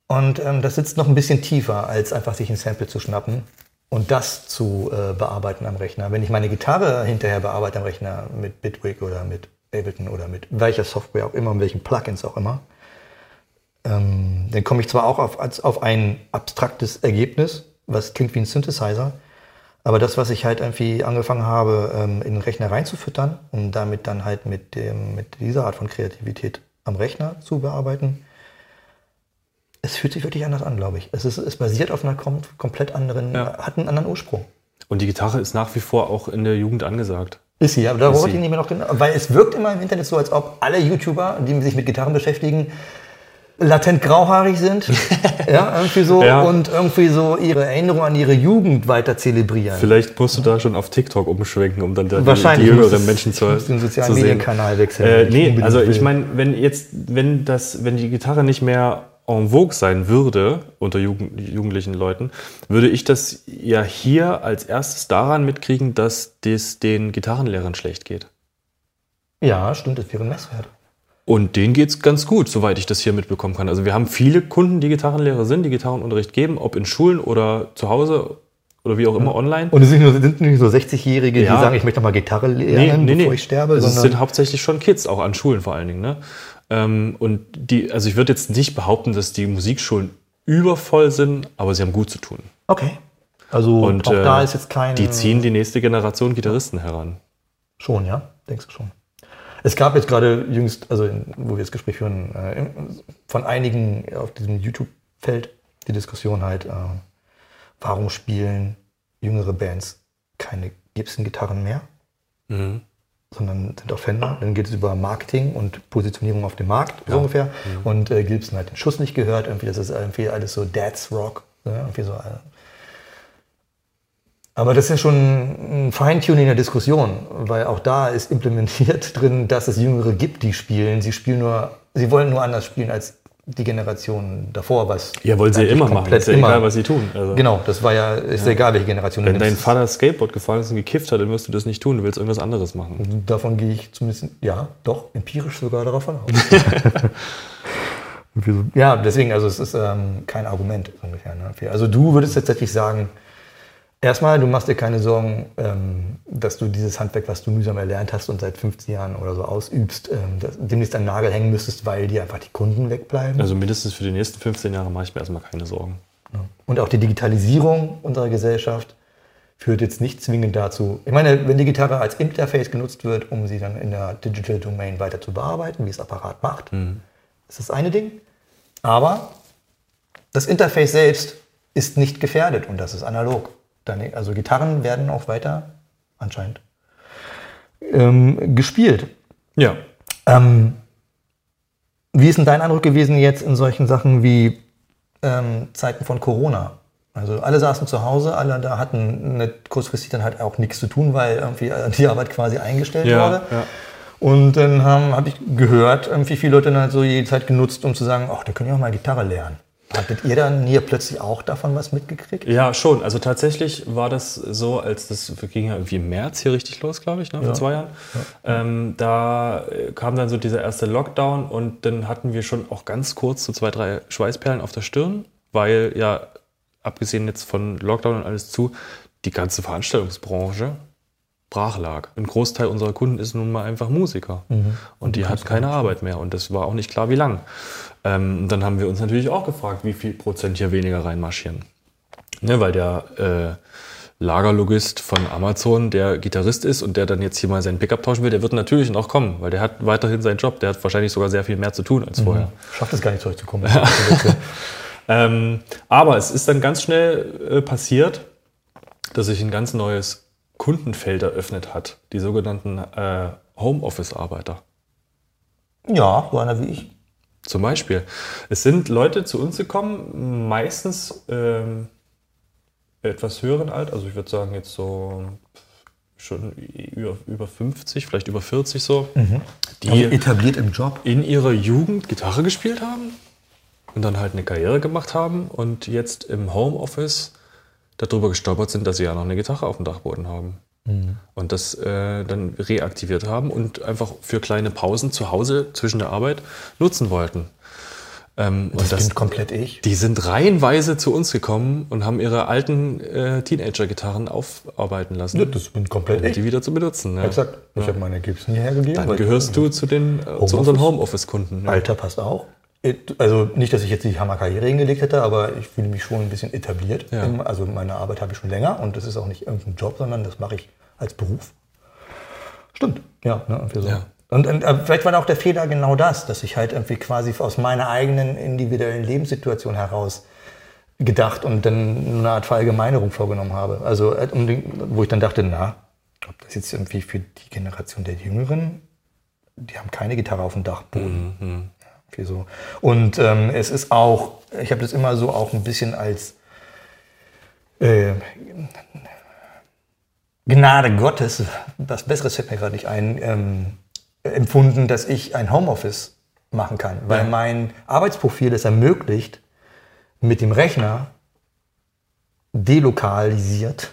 Und ähm, das sitzt noch ein bisschen tiefer, als einfach sich ein Sample zu schnappen und das zu äh, bearbeiten am Rechner. Wenn ich meine Gitarre hinterher bearbeite am Rechner mit Bitwig oder mit Ableton oder mit welcher Software auch immer, mit welchen Plugins auch immer, ähm, dann komme ich zwar auch auf, auf ein abstraktes Ergebnis, was klingt wie ein Synthesizer, aber das, was ich halt irgendwie angefangen habe, ähm, in den Rechner reinzufüttern, um damit dann halt mit, dem, mit dieser Art von Kreativität am Rechner zu bearbeiten, es fühlt sich wirklich anders an, glaube ich. Es, ist, es basiert auf einer kom komplett anderen, Ja. hat einen anderen Ursprung. Und die Gitarre ist nach wie vor auch in der Jugend angesagt. Ist sie, aber da wollte ich nicht mehr noch genau, weil es wirkt immer im Internet so, als ob alle YouTuber, die sich mit Gitarren beschäftigen, latent grauhaarig sind, ja, irgendwie so Ja. und irgendwie so ihre Erinnerung an ihre Jugend weiter zelebrieren. Vielleicht musst du da schon auf TikTok umschwenken, um dann da die, Wahrscheinlich die jüngeren Menschen zu, ich muss den sozialen. Medienkanal wechseln, Äh, nee, also ich meine, wenn jetzt, wenn das, wenn die Gitarre nicht mehr en vogue sein würde unter Jugend, jugendlichen Leuten, würde ich das ja hier als erstes daran mitkriegen, dass das den Gitarrenlehrern schlecht geht. Ja, stimmt, das wäre ein Messwert. Und denen geht's ganz gut, soweit ich das hier mitbekommen kann. Also wir haben viele Kunden, die Gitarrenlehrer sind, die Gitarrenunterricht geben, ob in Schulen oder zu Hause oder wie auch immer online. Und es sind, nur, sind nicht so 60-Jährige, Ja. die sagen, ich möchte mal Gitarre lernen, bevor ich sterbe, Also es sind hauptsächlich schon Kids, auch an Schulen vor allen Dingen. Ne? Ähm, und die, also ich würde jetzt nicht behaupten, dass die Musikschulen übervoll sind, aber sie haben gut zu tun. okay. Also Und auch äh, da ist jetzt kein die ziehen die nächste Generation Gitarristen heran. Schon, ja? Denkst du schon? Es gab jetzt gerade jüngst, also in, wo wir das Gespräch führen, äh, von einigen auf diesem YouTube-Feld die Diskussion halt, äh, warum spielen jüngere Bands keine Gibson-Gitarren mehr, Mhm. sondern sind auf Fender. Dann geht es über Marketing und Positionierung auf dem Markt, so ungefähr. Und äh, Gibson hat den Schuss nicht gehört. Irgendwie, das ist irgendwie alles so Dad's Rock. Ne? Irgendwie so, äh, aber das ist ja schon ein Feintuning der Diskussion, weil auch da ist implementiert drin, dass es Jüngere gibt, die spielen. Sie spielen nur, sie wollen nur anders spielen als die Generation davor, was Ja, wollen sie ja immer machen. Ist ja immer- egal, was sie tun. Also, Genau, das war ja, ist ja. egal, welche Generation Wenn dein. Vater Skateboard gefahren ist und gekifft hat, dann wirst du das nicht tun. Du willst irgendwas anderes machen. Davon gehe ich zumindest, ja, doch, empirisch sogar davon aus. ja, deswegen, also es ist ähm, kein Argument ungefähr. Ne? Also du würdest tatsächlich sagen, erstmal, du machst dir keine Sorgen, ähm, dass du dieses Handwerk, was du mühsam erlernt hast und seit 15 Jahren oder so ausübst, ähm, demnächst an Nagel hängen müsstest, weil dir einfach die Kunden wegbleiben. Also mindestens für die nächsten 15 Jahre mache ich mir erstmal keine Sorgen. Und auch die Digitalisierung unserer Gesellschaft führt jetzt nicht zwingend dazu. Ich meine, wenn die Gitarre als Interface genutzt wird, um sie dann in der Digital Domain weiter zu bearbeiten, wie es Apparat macht, ist das eine Ding. Aber das Interface selbst ist nicht gefährdet und das ist analog. Also Gitarren werden auch weiter anscheinend ähm, gespielt. Ja. Ähm, wie ist denn dein Eindruck gewesen jetzt in solchen Sachen wie ähm, Zeiten von Corona? Also alle saßen zu Hause, alle da hatten eine, kurzfristig dann halt auch nichts zu tun, weil irgendwie äh, die Arbeit quasi eingestellt Ja, wurde. ja. Und dann habe hab ich gehört, irgendwie viele Leute dann halt so die Zeit genutzt, um zu sagen, ach, da können ja auch mal Gitarre lernen. Hattet ihr dann hier plötzlich auch davon was mitgekriegt? Ja, schon. Also tatsächlich war das so, als das ging ja irgendwie im März hier richtig los, glaube ich, ne, vor zwei Jahren. Ähm, da äh, kam dann so dieser erste Lockdown und dann hatten wir schon auch ganz kurz so zwei, drei Schweißperlen auf der Stirn, weil ja, abgesehen jetzt von Lockdown und alles zu, die ganze Veranstaltungsbranche brach lag. Ein Großteil unserer Kunden ist nun mal einfach Musiker. Und die hat keine Arbeit mehr. Und das war auch nicht klar, wie lang. Ähm, und dann haben wir uns natürlich auch gefragt, wie viel Prozent hier weniger reinmarschieren. Ne, weil der äh, Lagerlogist von Amazon, der Gitarrist ist und der dann jetzt hier mal seinen Pickup tauschen will, der wird natürlich noch kommen, weil der hat weiterhin seinen Job. Der hat wahrscheinlich sogar sehr viel mehr zu tun als vorher. Schafft es gar nicht zurückzukommen. Ähm, aber es ist dann ganz schnell äh, passiert, dass sich ein ganz neues Kundenfeld eröffnet hat. Die sogenannten äh, Homeoffice-Arbeiter. ja, so einer wie ich. Zum Beispiel. Es sind Leute zu uns gekommen, meistens ähm, etwas höheren Alt, also ich würde sagen jetzt so schon über, über 50, vielleicht über 40 so, die Also etabliert im Job. in ihrer Jugend Gitarre gespielt haben und dann halt eine Karriere gemacht haben und jetzt im Homeoffice darüber gestolpert sind, dass sie ja noch eine Gitarre auf dem Dachboden haben. Und das äh, dann reaktiviert haben und einfach für kleine Pausen zu Hause zwischen der Arbeit nutzen wollten. Ähm, Das, und das, bin komplett ich. die sind reihenweise zu uns gekommen und haben ihre alten äh, Teenager-Gitarren aufarbeiten lassen, Ja, das bin komplett um ich. die wieder zu benutzen. Ja. Exakt. Ich habe meine Gips nie hergegeben. Dann gehörst du zu, den, äh, zu unseren Homeoffice-Kunden. Ja. Alter passt auch. Et- Also nicht, dass ich jetzt die Hammerkarriere hingelegt hätte, aber ich fühle mich schon ein bisschen etabliert. Ja. Also meine Arbeit habe ich schon länger und das ist auch nicht irgendein Job, sondern das mache ich als Beruf. Stimmt, ja. Ne, so. Ja. Und, und äh, vielleicht war auch der Fehler genau das, dass ich halt irgendwie quasi aus meiner eigenen individuellen Lebenssituation heraus gedacht und dann eine Art Verallgemeinerung vorgenommen habe. Also äh, um den- wo ich dann dachte, na, ob das jetzt irgendwie für die Generation der Jüngeren, die haben keine Gitarre auf dem Dachboden. Irgendwie so. Und ähm, es ist auch, ich habe das immer so auch ein bisschen als äh, Gnade Gottes, was Besseres fällt mir gerade nicht ein, ähm, empfunden, dass ich ein Homeoffice machen kann, weil Ja. mein Arbeitsprofil es ermöglicht, mit dem Rechner delokalisiert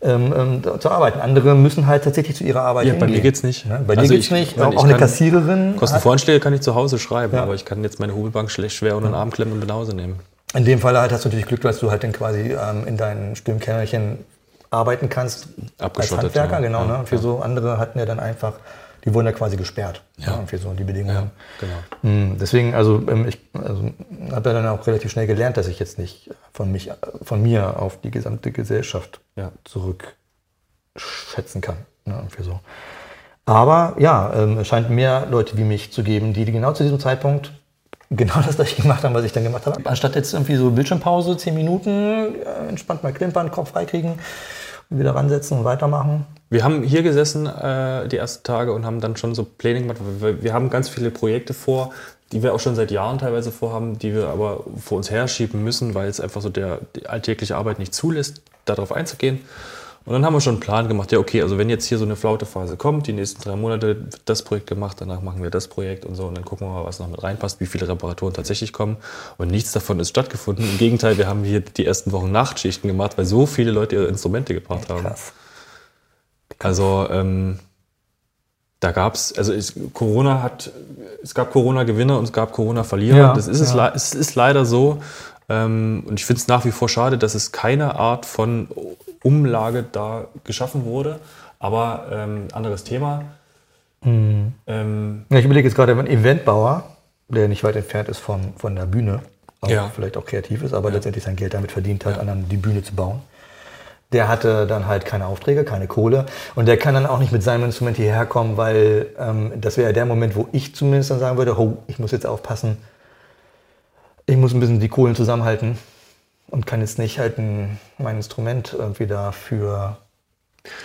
ähm, ähm, zu arbeiten. Andere müssen halt tatsächlich zu ihrer Arbeit Ja, bei hingehen. mir geht's nicht. Ne? Bei dir Also geht's ich- nicht. ich meine, auch eine kann Kassiererin. Kostenvoranschläge kann ich zu Hause schreiben, Ja. aber ich kann jetzt meine Hobelbank schlecht schwer unter den Arm klemmen und mit nach Hause nehmen. In dem Fall halt hast du natürlich Glück, dass du halt dann quasi ähm, in deinen Stimmkämmerchen arbeiten kannst. Als Abgeschottet, Handwerker, ja. genau. Ja, ne? Für so andere hatten ja dann einfach, die wurden ja quasi gesperrt. Ja. Ne? Für so die Bedingungen. genau. Hm, Deswegen, also ähm, ich also, habe ja dann auch relativ schnell gelernt, dass ich jetzt nicht von, mich, von mir auf die gesamte Gesellschaft Ja. zurückschätzen kann. Ne? Irgendwie so. Aber ja, ähm, es scheint mehr Leute wie mich zu geben, die genau zu diesem Zeitpunkt genau das gleiche gemacht haben, was ich dann gemacht habe. Anstatt jetzt irgendwie so Bildschirmpause, 10 Minuten, äh, entspannt mal klimpern, Kopf freikriegen, wieder ransetzen und weitermachen. Wir haben hier gesessen äh, die ersten Tage und haben dann schon so Pläne gemacht. Wir haben ganz viele Projekte vor, die wir auch schon seit Jahren teilweise vorhaben, die wir aber vor uns herschieben müssen, weil es einfach so der, die alltägliche Arbeit nicht zulässt, darauf einzugehen. Und dann haben wir schon einen Plan gemacht, ja okay, also wenn jetzt hier so eine Flautephase kommt, die nächsten drei Monate wird das Projekt gemacht, danach machen wir das Projekt und so und dann gucken wir mal, was noch mit reinpasst, wie viele Reparaturen tatsächlich kommen. Und nichts davon ist stattgefunden. Im Gegenteil, wir haben hier die ersten Wochen Nachtschichten gemacht, weil so viele Leute ihre Instrumente gebracht haben. Krass. Also ähm, da gab es, also es, Corona hat, es gab Corona-Gewinner und es gab Corona-Verlierer. Ja, das ist es, ja. le- es ist leider so. Ähm, und ich finde es nach wie vor schade, dass es keine Art von Umlage da geschaffen wurde. Aber ähm, anderes Thema. Mhm. Ähm, Ja, ich überlege jetzt gerade, ein Eventbauer, der nicht weit entfernt ist von, von der Bühne, auch Ja. vielleicht auch kreativ ist, aber letztendlich sein Geld damit verdient hat, anderen die Bühne zu bauen. Der hatte dann halt keine Aufträge, keine Kohle und der kann dann auch nicht mit seinem Instrument hierher kommen, weil ähm, das wäre der Moment, wo ich zumindest dann sagen würde, oh, ich muss jetzt aufpassen, ich muss ein bisschen die Kohlen zusammenhalten und kann jetzt nicht halt ein, mein Instrument irgendwie da für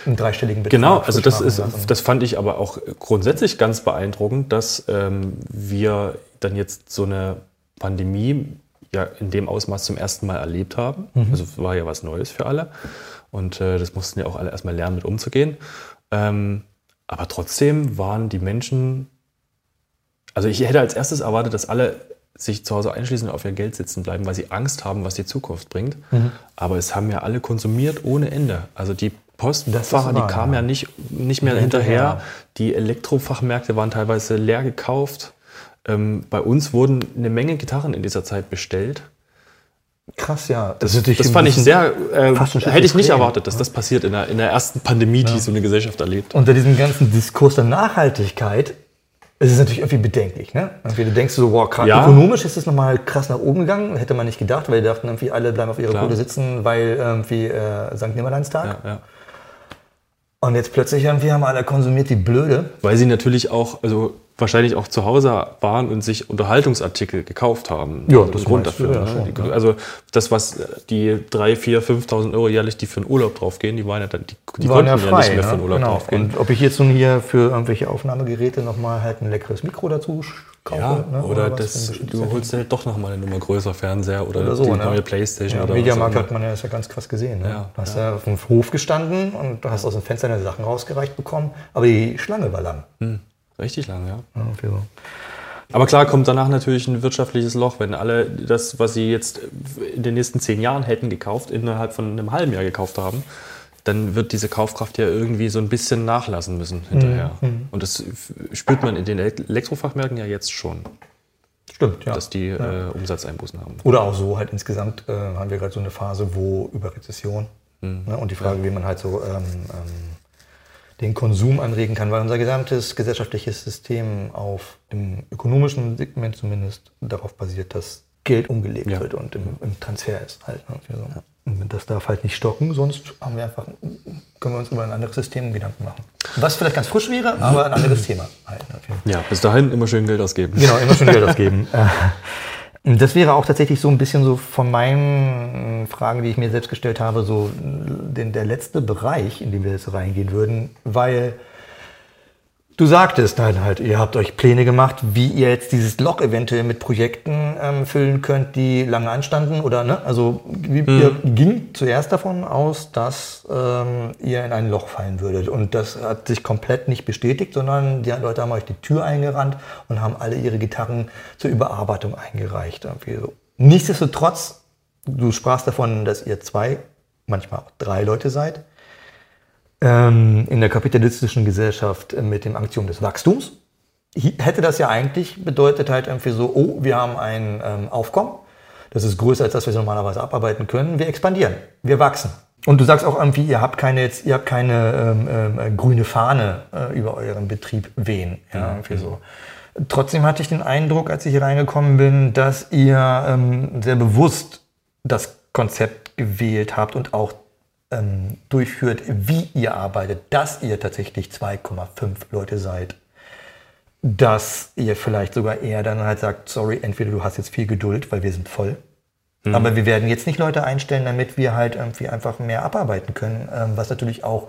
einen dreistelligen Betrag Genau, also das, ist, lassen. das fand ich aber auch grundsätzlich ganz beeindruckend, dass ähm, wir dann jetzt so eine Pandemie ja in dem Ausmaß zum ersten Mal erlebt haben. Also es war ja was Neues für alle und äh, das mussten ja auch alle erstmal lernen, mit umzugehen. Ähm, aber trotzdem waren die Menschen, also ich hätte als erstes erwartet, dass alle sich zu Hause einschließen und auf ihr Geld sitzen bleiben, weil sie Angst haben, was die Zukunft bringt. Aber es haben ja alle konsumiert ohne Ende. Also die Postfahrer, die kamen ja. ja nicht, nicht mehr Hinterher. hinterher. Die Elektrofachmärkte waren teilweise leer gekauft. Ähm, bei uns wurden eine Menge Gitarren in dieser Zeit bestellt. Krass, ja. Das, natürlich das ein fand ich sehr, äh, hätte ich nicht erwartet, dass das passiert in der, in der ersten Pandemie, die so eine Gesellschaft erlebt. unter diesem ganzen Diskurs der Nachhaltigkeit ist es natürlich irgendwie bedenklich. Ne? Irgendwie, du denkst so, wow, krass, Ja. ökonomisch ist es nochmal krass nach oben gegangen. Hätte man nicht gedacht, weil die dachten irgendwie, alle bleiben auf ihrer Klar. Kohle sitzen, weil irgendwie äh, St. Nimmerleinstag. Ja, ja. Und jetzt plötzlich irgendwie haben alle konsumiert die Blöde. Weil sie natürlich auch, also wahrscheinlich auch zu Hause waren und sich Unterhaltungsartikel gekauft haben. Ja, also das ein Grund dafür. ja ne? schon, ja. Also das, was die 3, 4, 5.000 Euro jährlich, die für einen Urlaub draufgehen, die waren ja dann, die, die waren konnten ja, nicht mehr für einen Urlaub genau. draufgehen. Und ob ich jetzt nun hier für irgendwelche Aufnahmegeräte nochmal halt ein leckeres Mikro dazu kaufe. Ja, ne? oder, was das, du holst halt doch nochmal eine Nummer größer Fernseher oder, Oder so, die ne? neue Playstation Ja, oder Mediamarkt hat man ja das ja ganz krass gesehen. Ne? Ja, du hast ja. auf dem Hof gestanden und du hast aus dem Fenster deine Sachen rausgereicht bekommen, aber die Schlange war lang. Hm, richtig lang, ja. Ja, für so. Aber klar kommt danach natürlich ein wirtschaftliches Loch, wenn alle das, was sie jetzt in den nächsten zehn Jahren hätten gekauft, innerhalb von einem halben Jahr gekauft haben, dann wird diese Kaufkraft ja irgendwie so ein bisschen nachlassen müssen hinterher. Mhm. Und das spürt man in den Elektrofachmärkten ja jetzt schon, Stimmt, ja. dass die äh, Umsatzeinbußen haben. Oder auch so, halt insgesamt äh, haben wir gerade so eine Phase, wo über Rezession ne, und die Frage, wie man halt so ähm, ähm, den Konsum anregen kann, weil unser gesamtes gesellschaftliches System auf dem ökonomischen Segment zumindest darauf basiert, dass Geld umgelegt Ja. wird und im, im Transfer ist halt. Ne. Und das darf halt nicht stocken, sonst haben wir einfach, können wir uns über ein anderes System Gedanken machen. Was vielleicht ganz frisch wäre, aber ein anderes Thema halt. Ne, Ja, bis dahin immer schön Geld ausgeben. Genau, immer schon Geld ausgeben. Äh, Das wäre auch tatsächlich so ein bisschen so von meinen Fragen, die ich mir selbst gestellt habe, so den, der letzte Bereich, in den wir jetzt reingehen würden, weil du sagtest halt, halt, ihr habt euch Pläne gemacht, wie ihr jetzt dieses Loch eventuell mit Projekten ähm, füllen könnt, die lange anstanden oder ne? Also wie, ihr ging zuerst davon aus, dass ähm, ihr in ein Loch fallen würdet und das hat sich komplett nicht bestätigt, sondern die Leute haben euch die Tür eingerannt und haben alle ihre Gitarren zur Überarbeitung eingereicht. So. Nichtsdestotrotz, du sprachst davon, dass ihr zwei, manchmal auch drei Leute seid ähm, in der kapitalistischen Gesellschaft äh, mit dem Aktion des Wachstums, hätte das ja eigentlich bedeutet halt irgendwie so, oh, wir haben ein ähm, Aufkommen, das ist größer als das, was wir normalerweise abarbeiten können, wir expandieren, wir wachsen. Und du sagst auch irgendwie, ihr habt keine, jetzt, ihr habt keine ähm, ähm, äh, grüne Fahne äh, über euren Betrieb wehen. Ja, irgendwie so. Trotzdem hatte ich den Eindruck, als ich hier reingekommen bin, dass ihr ähm, sehr bewusst das Konzept gewählt habt und auch ähm, durchführt, wie ihr arbeitet, dass ihr tatsächlich 2,5 Leute seid. Dass ihr vielleicht sogar eher dann halt sagt, sorry, entweder du hast jetzt viel Geduld, weil wir sind voll. Aber wir werden jetzt nicht Leute einstellen, damit wir halt irgendwie einfach mehr abarbeiten können, ähm, was natürlich auch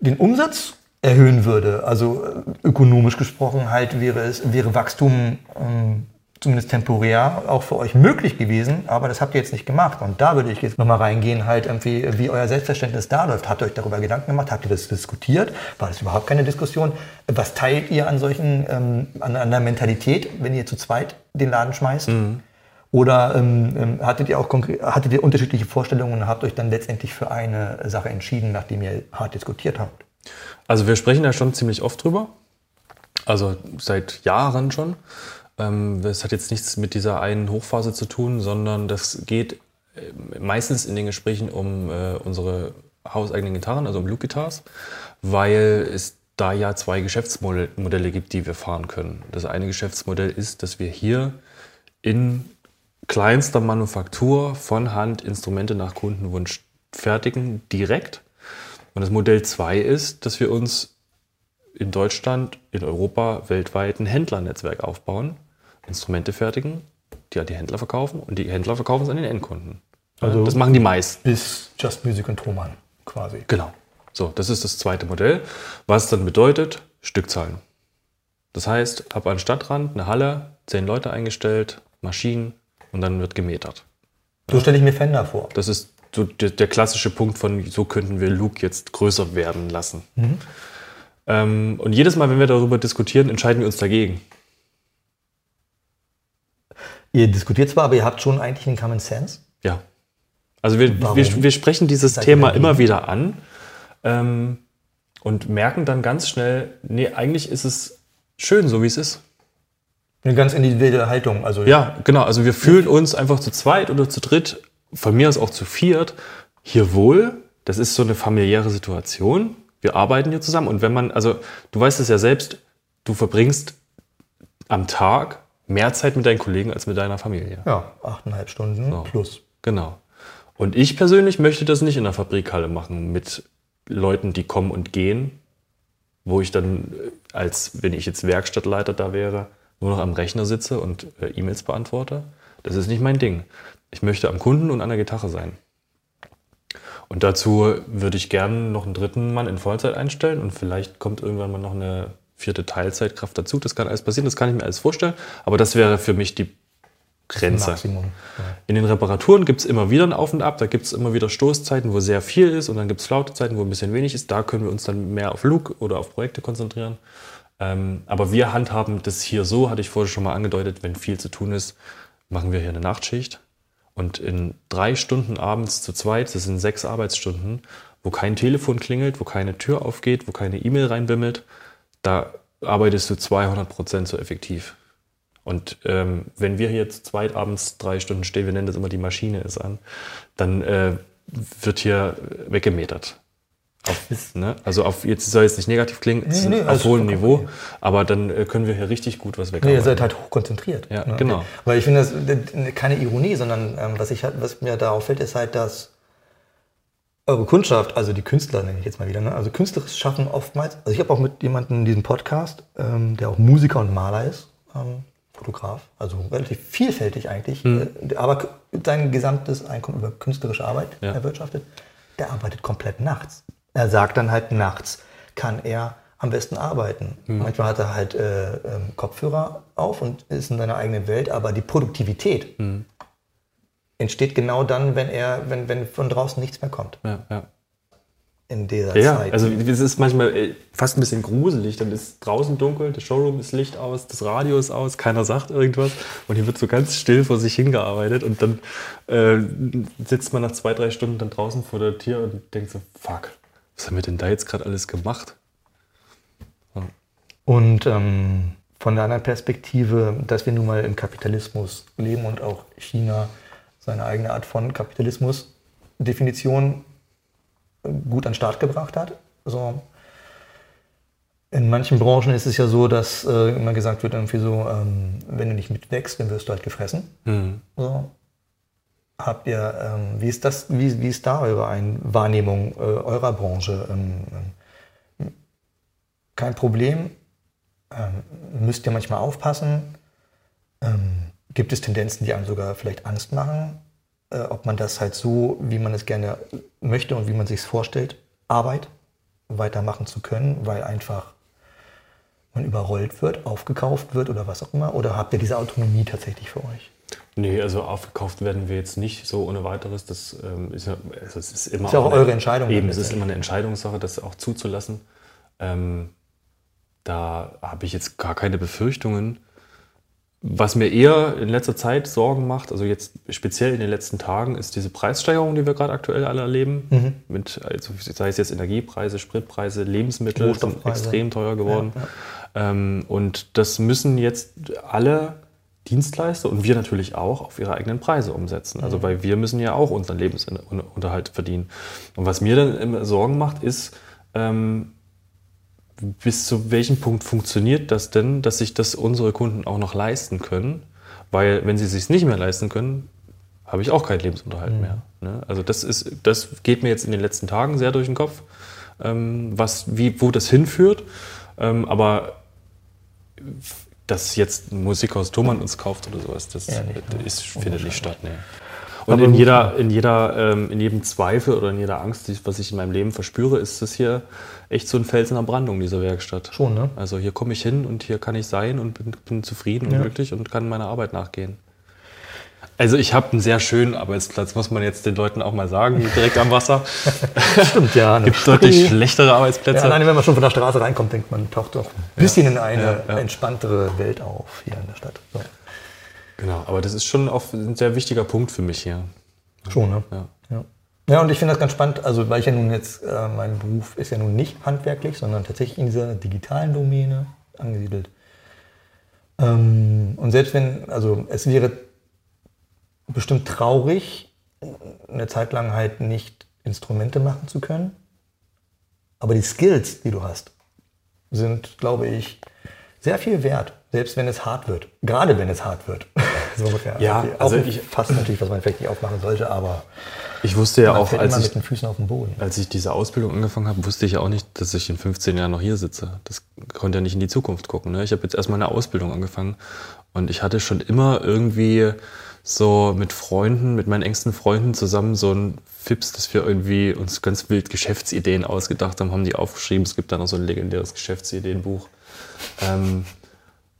den Umsatz erhöhen würde. Also äh, ökonomisch gesprochen halt wäre es wäre Wachstum ähm, zumindest temporär auch für euch möglich gewesen, aber das habt ihr jetzt nicht gemacht. Und da würde ich jetzt nochmal reingehen, halt irgendwie, wie euer Selbstverständnis da läuft. Habt ihr euch darüber Gedanken gemacht? Habt ihr das diskutiert? War das überhaupt keine Diskussion? Was teilt ihr an solchen, ähm, an, an der Mentalität, wenn ihr zu zweit den Laden schmeißt? Oder ähm, ähm, hattet ihr auch konkret, hattet ihr unterschiedliche Vorstellungen und habt euch dann letztendlich für eine Sache entschieden, nachdem ihr hart diskutiert habt? Also wir sprechen da schon ziemlich oft drüber. Also seit Jahren schon. Ähm, das hat jetzt nichts mit dieser einen Hochphase zu tun, sondern das geht äh, meistens in den Gesprächen um äh, unsere hauseigenen Gitarren, also um Luke Guitars, weil es da ja zwei Geschäftsmodelle Modelle gibt, die wir fahren können. Das eine Geschäftsmodell ist, dass wir hier in kleinster Manufaktur von Hand Instrumente nach Kundenwunsch fertigen, direkt. Und das Modell 2 ist, dass wir uns in Deutschland, in Europa, weltweit ein Händlernetzwerk aufbauen, Instrumente fertigen, die an die Händler verkaufen und die Händler verkaufen es an den Endkunden. Also- das machen die meisten. Bis Just Music und Thomann quasi. Genau. So, das ist das zweite Modell, was dann bedeutet Stückzahlen. Das heißt, ab an Stadtrand eine Halle, zehn Leute eingestellt, Maschinen und dann wird gemetert. So stelle ich mir Fender vor. Das ist so der, der klassische Punkt von, so könnten wir Luke jetzt größer werden lassen. Ähm, und jedes Mal, wenn wir darüber diskutieren, entscheiden wir uns dagegen. Ihr diskutiert zwar, aber ihr habt schon eigentlich einen Common Sense. Ja. Also wir, wir, wir sprechen dieses Seid Thema immer wieder an ähm, und merken dann ganz schnell, nee, eigentlich ist es schön, so wie es ist. Eine ganz individuelle Haltung. Also Ja, genau. Also wir fühlen uns einfach zu zweit oder zu dritt, von mir aus auch zu viert, hier wohl. Das ist so eine familiäre Situation. Wir arbeiten hier zusammen. Und wenn man, also du weißt es ja selbst, du verbringst am Tag mehr Zeit mit deinen Kollegen als mit deiner Familie. ja, achteinhalb Stunden plus. Genau. Und ich persönlich möchte das nicht in der Fabrikhalle machen mit Leuten, die kommen und gehen, wo ich dann, äh, als wenn ich jetzt Werkstattleiter da wäre, nur noch am Rechner sitze und äh, E-Mails beantworte. Das ist nicht mein Ding. Ich möchte am Kunden und an der Gitarre sein. Und dazu würde ich gerne noch einen dritten Mann in Vollzeit einstellen und vielleicht kommt irgendwann mal noch eine vierte Teilzeitkraft dazu. Das kann alles passieren, das kann ich mir alles vorstellen. Aber das wäre für mich die Grenze. Maximum. Ja. In den Reparaturen gibt es immer wieder ein Auf und Ab. Da gibt es immer wieder Stoßzeiten, wo sehr viel ist und dann gibt es Flautezeiten, wo ein bisschen wenig ist. Da können wir uns dann mehr auf Look oder auf Projekte konzentrieren. Ähm, aber wir handhaben das hier so, hatte ich vorher schon mal angedeutet, wenn viel zu tun ist, machen wir hier eine Nachtschicht. Und in drei Stunden abends zu zweit, das sind sechs Arbeitsstunden, wo kein Telefon klingelt, wo keine Tür aufgeht, wo keine E-Mail reinbimmelt, da arbeitest du 200 Prozent so effektiv. Und ähm, wenn wir hier zu zweit abends drei Stunden stehen, wir nennen das immer die Maschine ist an, dann äh, wird hier weggemetert. Auf, ne? Also auf, jetzt soll jetzt nicht negativ klingen, nee, nee, auf hohem Niveau, okay. aber dann äh, können wir hier richtig gut was wegarbeiten. Nee, ihr seid halt hochkonzentriert. Ja, ne? genau. Weil ich finde das keine Ironie, sondern ähm, was, ich, halt, was mir da auffällt, ist halt, dass eure Kundschaft, also die Künstler nenne ich jetzt mal wieder, ne? also Künstlerisches Schaffen oftmals, also ich habe auch mit jemandem in diesem Podcast, ähm, der auch Musiker und Maler ist, ähm, Fotograf, also relativ vielfältig eigentlich, mhm. äh, aber sein gesamtes Einkommen über künstlerische Arbeit ja. erwirtschaftet, der arbeitet komplett nachts. Er sagt dann halt, nachts kann er am besten arbeiten. Mhm. Manchmal hat er halt äh, äh, Kopfhörer auf und ist in seiner eigenen Welt, aber die Produktivität mhm. Entsteht genau dann, wenn er, wenn, wenn von draußen nichts mehr kommt. Ja, ja in dieser ja, Zeit. Also es ist manchmal äh, fast ein bisschen gruselig. Dann ist draußen dunkel, das Showroom ist Licht aus, das Radio ist aus, keiner sagt irgendwas und hier wird so ganz still vor sich hingearbeitet und dann äh, sitzt man nach zwei, drei Stunden dann draußen vor der Tür und denkt so, fuck, was haben wir denn da jetzt gerade alles gemacht? Ja. Und ähm, von der anderen Perspektive, dass wir nun mal im Kapitalismus leben und auch China seine eigene Art von Kapitalismus Definition gut an den Start gebracht hat. So. In manchen Branchen ist es ja so, dass äh, immer gesagt wird, irgendwie so, ähm, wenn du nicht mitwächst, dann wirst du halt gefressen. Mhm. So. Habt ihr, ähm, wie, ist das, wie, wie ist da eure Ein Wahrnehmung äh, eurer Branche? Ähm, ähm kein Problem. Ähm, müsst ihr manchmal aufpassen? Ähm, gibt es Tendenzen, die einem sogar vielleicht Angst machen? äh, ob man das halt so, wie man es gerne möchte und wie man sich es vorstellt, Arbeit weitermachen zu können, weil einfach man überrollt wird, aufgekauft wird oder was auch immer? Oder habt ihr diese Autonomie tatsächlich für euch? Nee, also aufgekauft werden wir jetzt nicht so ohne weiteres. Das ähm, ist, ja, also es ist immer ist auch eine, eure Entscheidung. Eben, es ist immer eine Entscheidungssache, das auch zuzulassen. Ähm, da habe ich jetzt gar keine Befürchtungen. Was mir eher in letzter Zeit Sorgen macht, also jetzt speziell in den letzten Tagen, ist diese Preissteigerung, die wir gerade aktuell alle erleben. Mhm. Mit, also sei es jetzt Energiepreise, Spritpreise, Lebensmittel sind extrem teuer geworden. Ja, ja. Ähm, und das müssen jetzt alle Dienstleister und wir natürlich auch auf ihre eigenen Preise umsetzen. Also mhm. weil wir müssen ja auch unseren Lebensunterhalt verdienen. Und was mir dann immer Sorgen macht, ist, ähm, bis zu welchem Punkt funktioniert das denn, dass sich das unsere Kunden auch noch leisten können? Weil wenn sie es sich nicht mehr leisten können, habe ich auch keinen Lebensunterhalt mhm. mehr. Ne? Also das ist, das geht mir jetzt in den letzten Tagen sehr durch den Kopf, ähm, was, wie, wo das hinführt. Ähm, aber dass jetzt ein Musikhaus Thomann uns kauft oder sowas, das ja, nicht, ist, findet nicht statt. Nee. Und in jeder, in jeder, ähm, in jedem Zweifel oder in jeder Angst, die, was ich in meinem Leben verspüre, ist das hier echt so ein Fels in der Brandung, diese Werkstatt. Schon, ne? Also hier komme ich hin und hier kann ich sein und bin, bin zufrieden ja. und glücklich und kann meiner Arbeit nachgehen. Also ich habe einen sehr schönen Arbeitsplatz, muss man jetzt den Leuten auch mal sagen, direkt am Wasser. Stimmt, ja. Es gibt deutlich schlechtere Arbeitsplätze. Ja, alleine wenn man schon von der Straße reinkommt, denkt man, taucht doch ein bisschen ja, in eine ja. entspanntere Welt auf hier in der Stadt. So. Genau, aber das ist schon auch ein sehr wichtiger Punkt für mich hier. Schon, ne? Ja. ja. Ja, und ich finde das ganz spannend, also weil ich ja nun jetzt, äh, mein Beruf ist ja nun nicht handwerklich, sondern tatsächlich in dieser digitalen Domäne angesiedelt. Ähm, und selbst wenn, also es wäre bestimmt traurig, eine Zeit lang halt nicht Instrumente machen zu können. Aber die Skills, die du hast, sind, glaube ich, sehr viel wert, selbst wenn es hart wird. Gerade wenn es hart wird. So ungefähr. Ja, Okay, also ich- fast natürlich, was man vielleicht nicht aufmachen sollte, aber Ich wusste ja auch, als ich, mit den Füßen auf den Boden. als ich diese Ausbildung angefangen habe, wusste ich ja auch nicht, dass ich in 15 Jahren noch hier sitze. Das konnte ja nicht in die Zukunft gucken. Ne? Ich habe jetzt erstmal eine Ausbildung angefangen und ich hatte schon immer irgendwie so mit Freunden, mit meinen engsten Freunden zusammen so ein Fips, dass wir irgendwie uns ganz wild Geschäftsideen ausgedacht haben, haben die aufgeschrieben. Es gibt da noch so ein legendäres Geschäftsideenbuch. Ähm,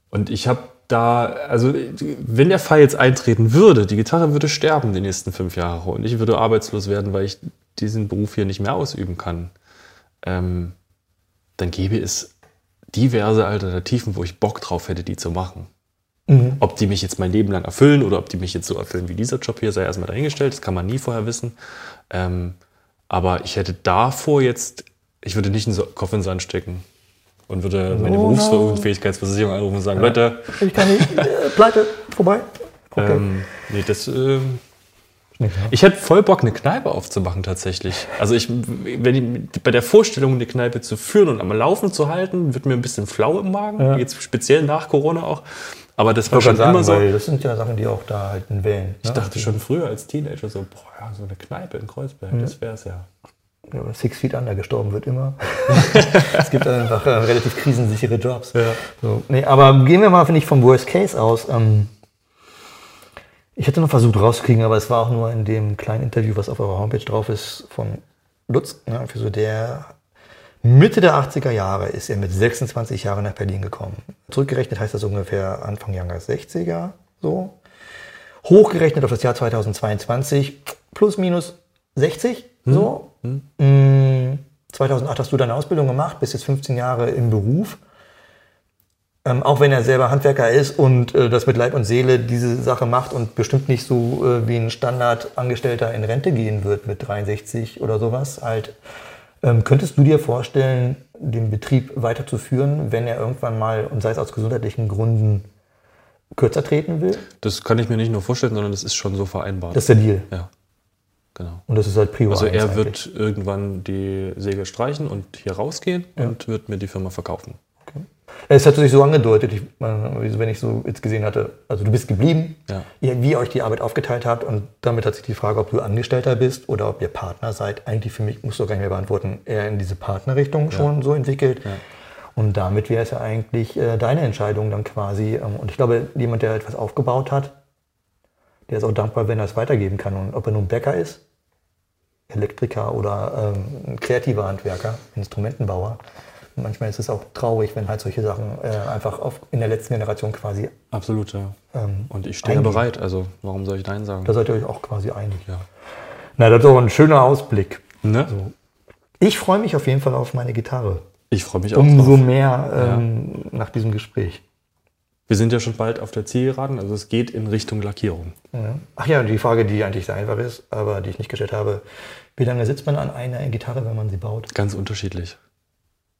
und ich habe da, also wenn der Fall jetzt eintreten würde, die Gitarre würde sterben die nächsten fünf Jahre und ich würde arbeitslos werden, weil ich diesen Beruf hier nicht mehr ausüben kann, ähm, dann gäbe es diverse Alternativen, wo ich Bock drauf hätte, die zu machen. Ob die mich jetzt mein Leben lang erfüllen oder ob die mich jetzt so erfüllen wie dieser Job hier, sei erstmal dahingestellt. Das kann man nie vorher wissen. Ähm, aber ich hätte davor jetzt, ich würde nicht einen So- Kopf in den Sand stecken und würde meine Oh. Berufsunfähigkeitsversicherung anrufen und sagen, Leute, Ich kann nicht, äh, pleite, vorbei. Okay. ähm, nee, das, ähm, ne? ich hätte voll Bock, eine Kneipe aufzumachen tatsächlich. Also ich, wenn ich, bei der Vorstellung, eine Kneipe zu führen und am Laufen zu halten, wird mir ein bisschen flau im Magen. Ja. Jetzt speziell nach Corona auch. Aber das war Ich schon gerade immer sagen, so. das sind ja Sachen, die auch da halt in Wellen. Ne? Ich dachte schon früher als Teenager so, boah, ja, so eine Kneipe in Kreuzberg, das wäre es ja. Ja, Six Feet Under gestorben wird immer. es gibt einfach äh, relativ krisensichere Jobs. So, nee, aber gehen wir mal, finde ich, vom Worst Case aus. Ähm, ich hätte noch versucht rauszukriegen, aber es war auch nur in dem kleinen Interview, was auf eurer Homepage drauf ist, von Lutz. Ne, für so der Mitte der 80er Jahre ist er mit 26 Jahren nach Berlin gekommen. Zurückgerechnet heißt das ungefähr Anfang Jahre 60er. So. Hochgerechnet auf das Jahr 2022 plus minus 60. So. Mm, 2008 hast du deine Ausbildung gemacht, bist jetzt 15 Jahre im Beruf. Ähm, auch wenn er selber Handwerker ist und äh, das mit Leib und Seele diese Sache macht und bestimmt nicht so äh, wie ein Standardangestellter in Rente gehen wird mit 63 oder sowas, halt, ähm, könntest du dir vorstellen, den Betrieb weiterzuführen, wenn er irgendwann mal, und sei es aus gesundheitlichen Gründen, kürzer treten will? Das kann ich mir nicht nur vorstellen, sondern das ist schon so vereinbart. Das ist der Deal. ja, genau. Und das ist halt Prio Also 1 er eigentlich. wird irgendwann die Säge streichen und hier rausgehen und wird mir die Firma verkaufen. Es hat sich so angedeutet, ich, äh, wenn ich so jetzt gesehen hatte, also du bist geblieben, Ja. ihr, wie ihr euch die Arbeit aufgeteilt habt und damit hat sich die Frage, ob du Angestellter bist oder ob ihr Partner seid, eigentlich für mich, musst du gar nicht mehr beantworten, eher in diese Partnerrichtung schon so entwickelt. Und damit wäre es ja eigentlich äh, deine Entscheidung dann quasi. Ähm, und ich glaube, jemand, der etwas aufgebaut hat, der ist auch dankbar, wenn er es weitergeben kann. Und ob er nun Bäcker ist, Elektriker oder ähm, ein kreativer Handwerker, Instrumentenbauer. Manchmal ist es auch traurig, wenn halt solche Sachen äh, einfach auf, in der letzten Generation quasi, Absolut, ja. ähm, Und ich stehe ja Eingehen. bereit, also warum soll ich Nein sagen? da seid ihr euch auch quasi einig. ja. Na, das ist auch ein schöner Ausblick. Ne? Ich freue mich auf jeden Fall auf meine Gitarre. Ich freue mich auch Umso drauf. mehr ähm, nach diesem Gespräch. Wir sind ja schon bald auf der Zielgeraden, also es geht in Richtung Lackierung. Ja. Ach ja, die Frage, die eigentlich sehr einfach ist, aber die ich nicht gestellt habe. Wie lange sitzt man an einer Gitarre, wenn man sie baut? Ganz unterschiedlich.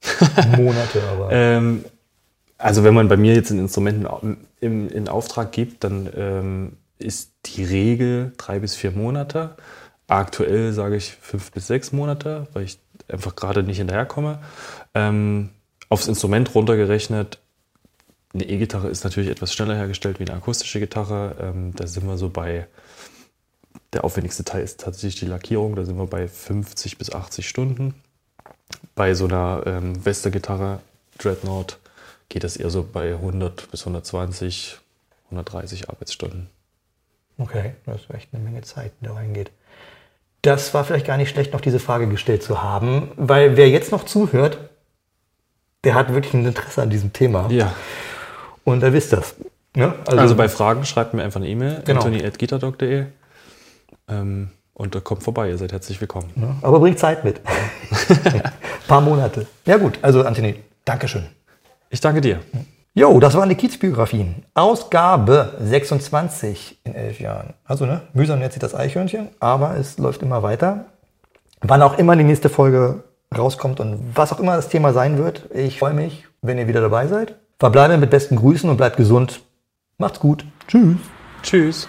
Monate, aber. Ähm, also wenn man bei mir jetzt ein Instrument in, in, in Auftrag gibt, dann ähm, ist die Regel drei bis vier Monate. Aktuell sage ich fünf bis sechs Monate, weil ich einfach gerade nicht hinterherkomme. Ähm, aufs Instrument runtergerechnet, eine E-Gitarre ist natürlich etwas schneller hergestellt wie eine akustische Gitarre. Ähm, da sind wir so bei, der aufwendigste Teil ist tatsächlich die Lackierung, da sind wir bei 50 bis 80 Stunden. Bei so einer ähm, Wester-Gitarre, Dreadnought, geht das eher so bei 100 bis 120, 130 Arbeitsstunden. Okay, das ist echt eine Menge Zeit, die da reingeht. Das war vielleicht gar nicht schlecht, noch diese Frage gestellt zu haben, weil wer jetzt noch zuhört, der hat wirklich ein Interesse an diesem Thema. Ja, Und er wisst das. Ne? also bei Fragen schreibt mir einfach eine E-Mail, Genau. anthony.gitardoc.de ähm, und da kommt vorbei, ihr seid herzlich willkommen. ne? Aber bringt Zeit mit. Ein paar Monate. Ja gut, also Anthony, Dankeschön. Ich danke dir. Jo, das waren die Kiezbiografien. Ausgabe 26 in elf Jahren. Also, ne, mühsam jetzt sich das Eichhörnchen, aber es läuft immer weiter. Wann auch immer die nächste Folge rauskommt und was auch immer das Thema sein wird, ich freue mich, wenn ihr wieder dabei seid. Verbleibe mit besten Grüßen und bleibt gesund. Macht's gut. Tschüss. Tschüss.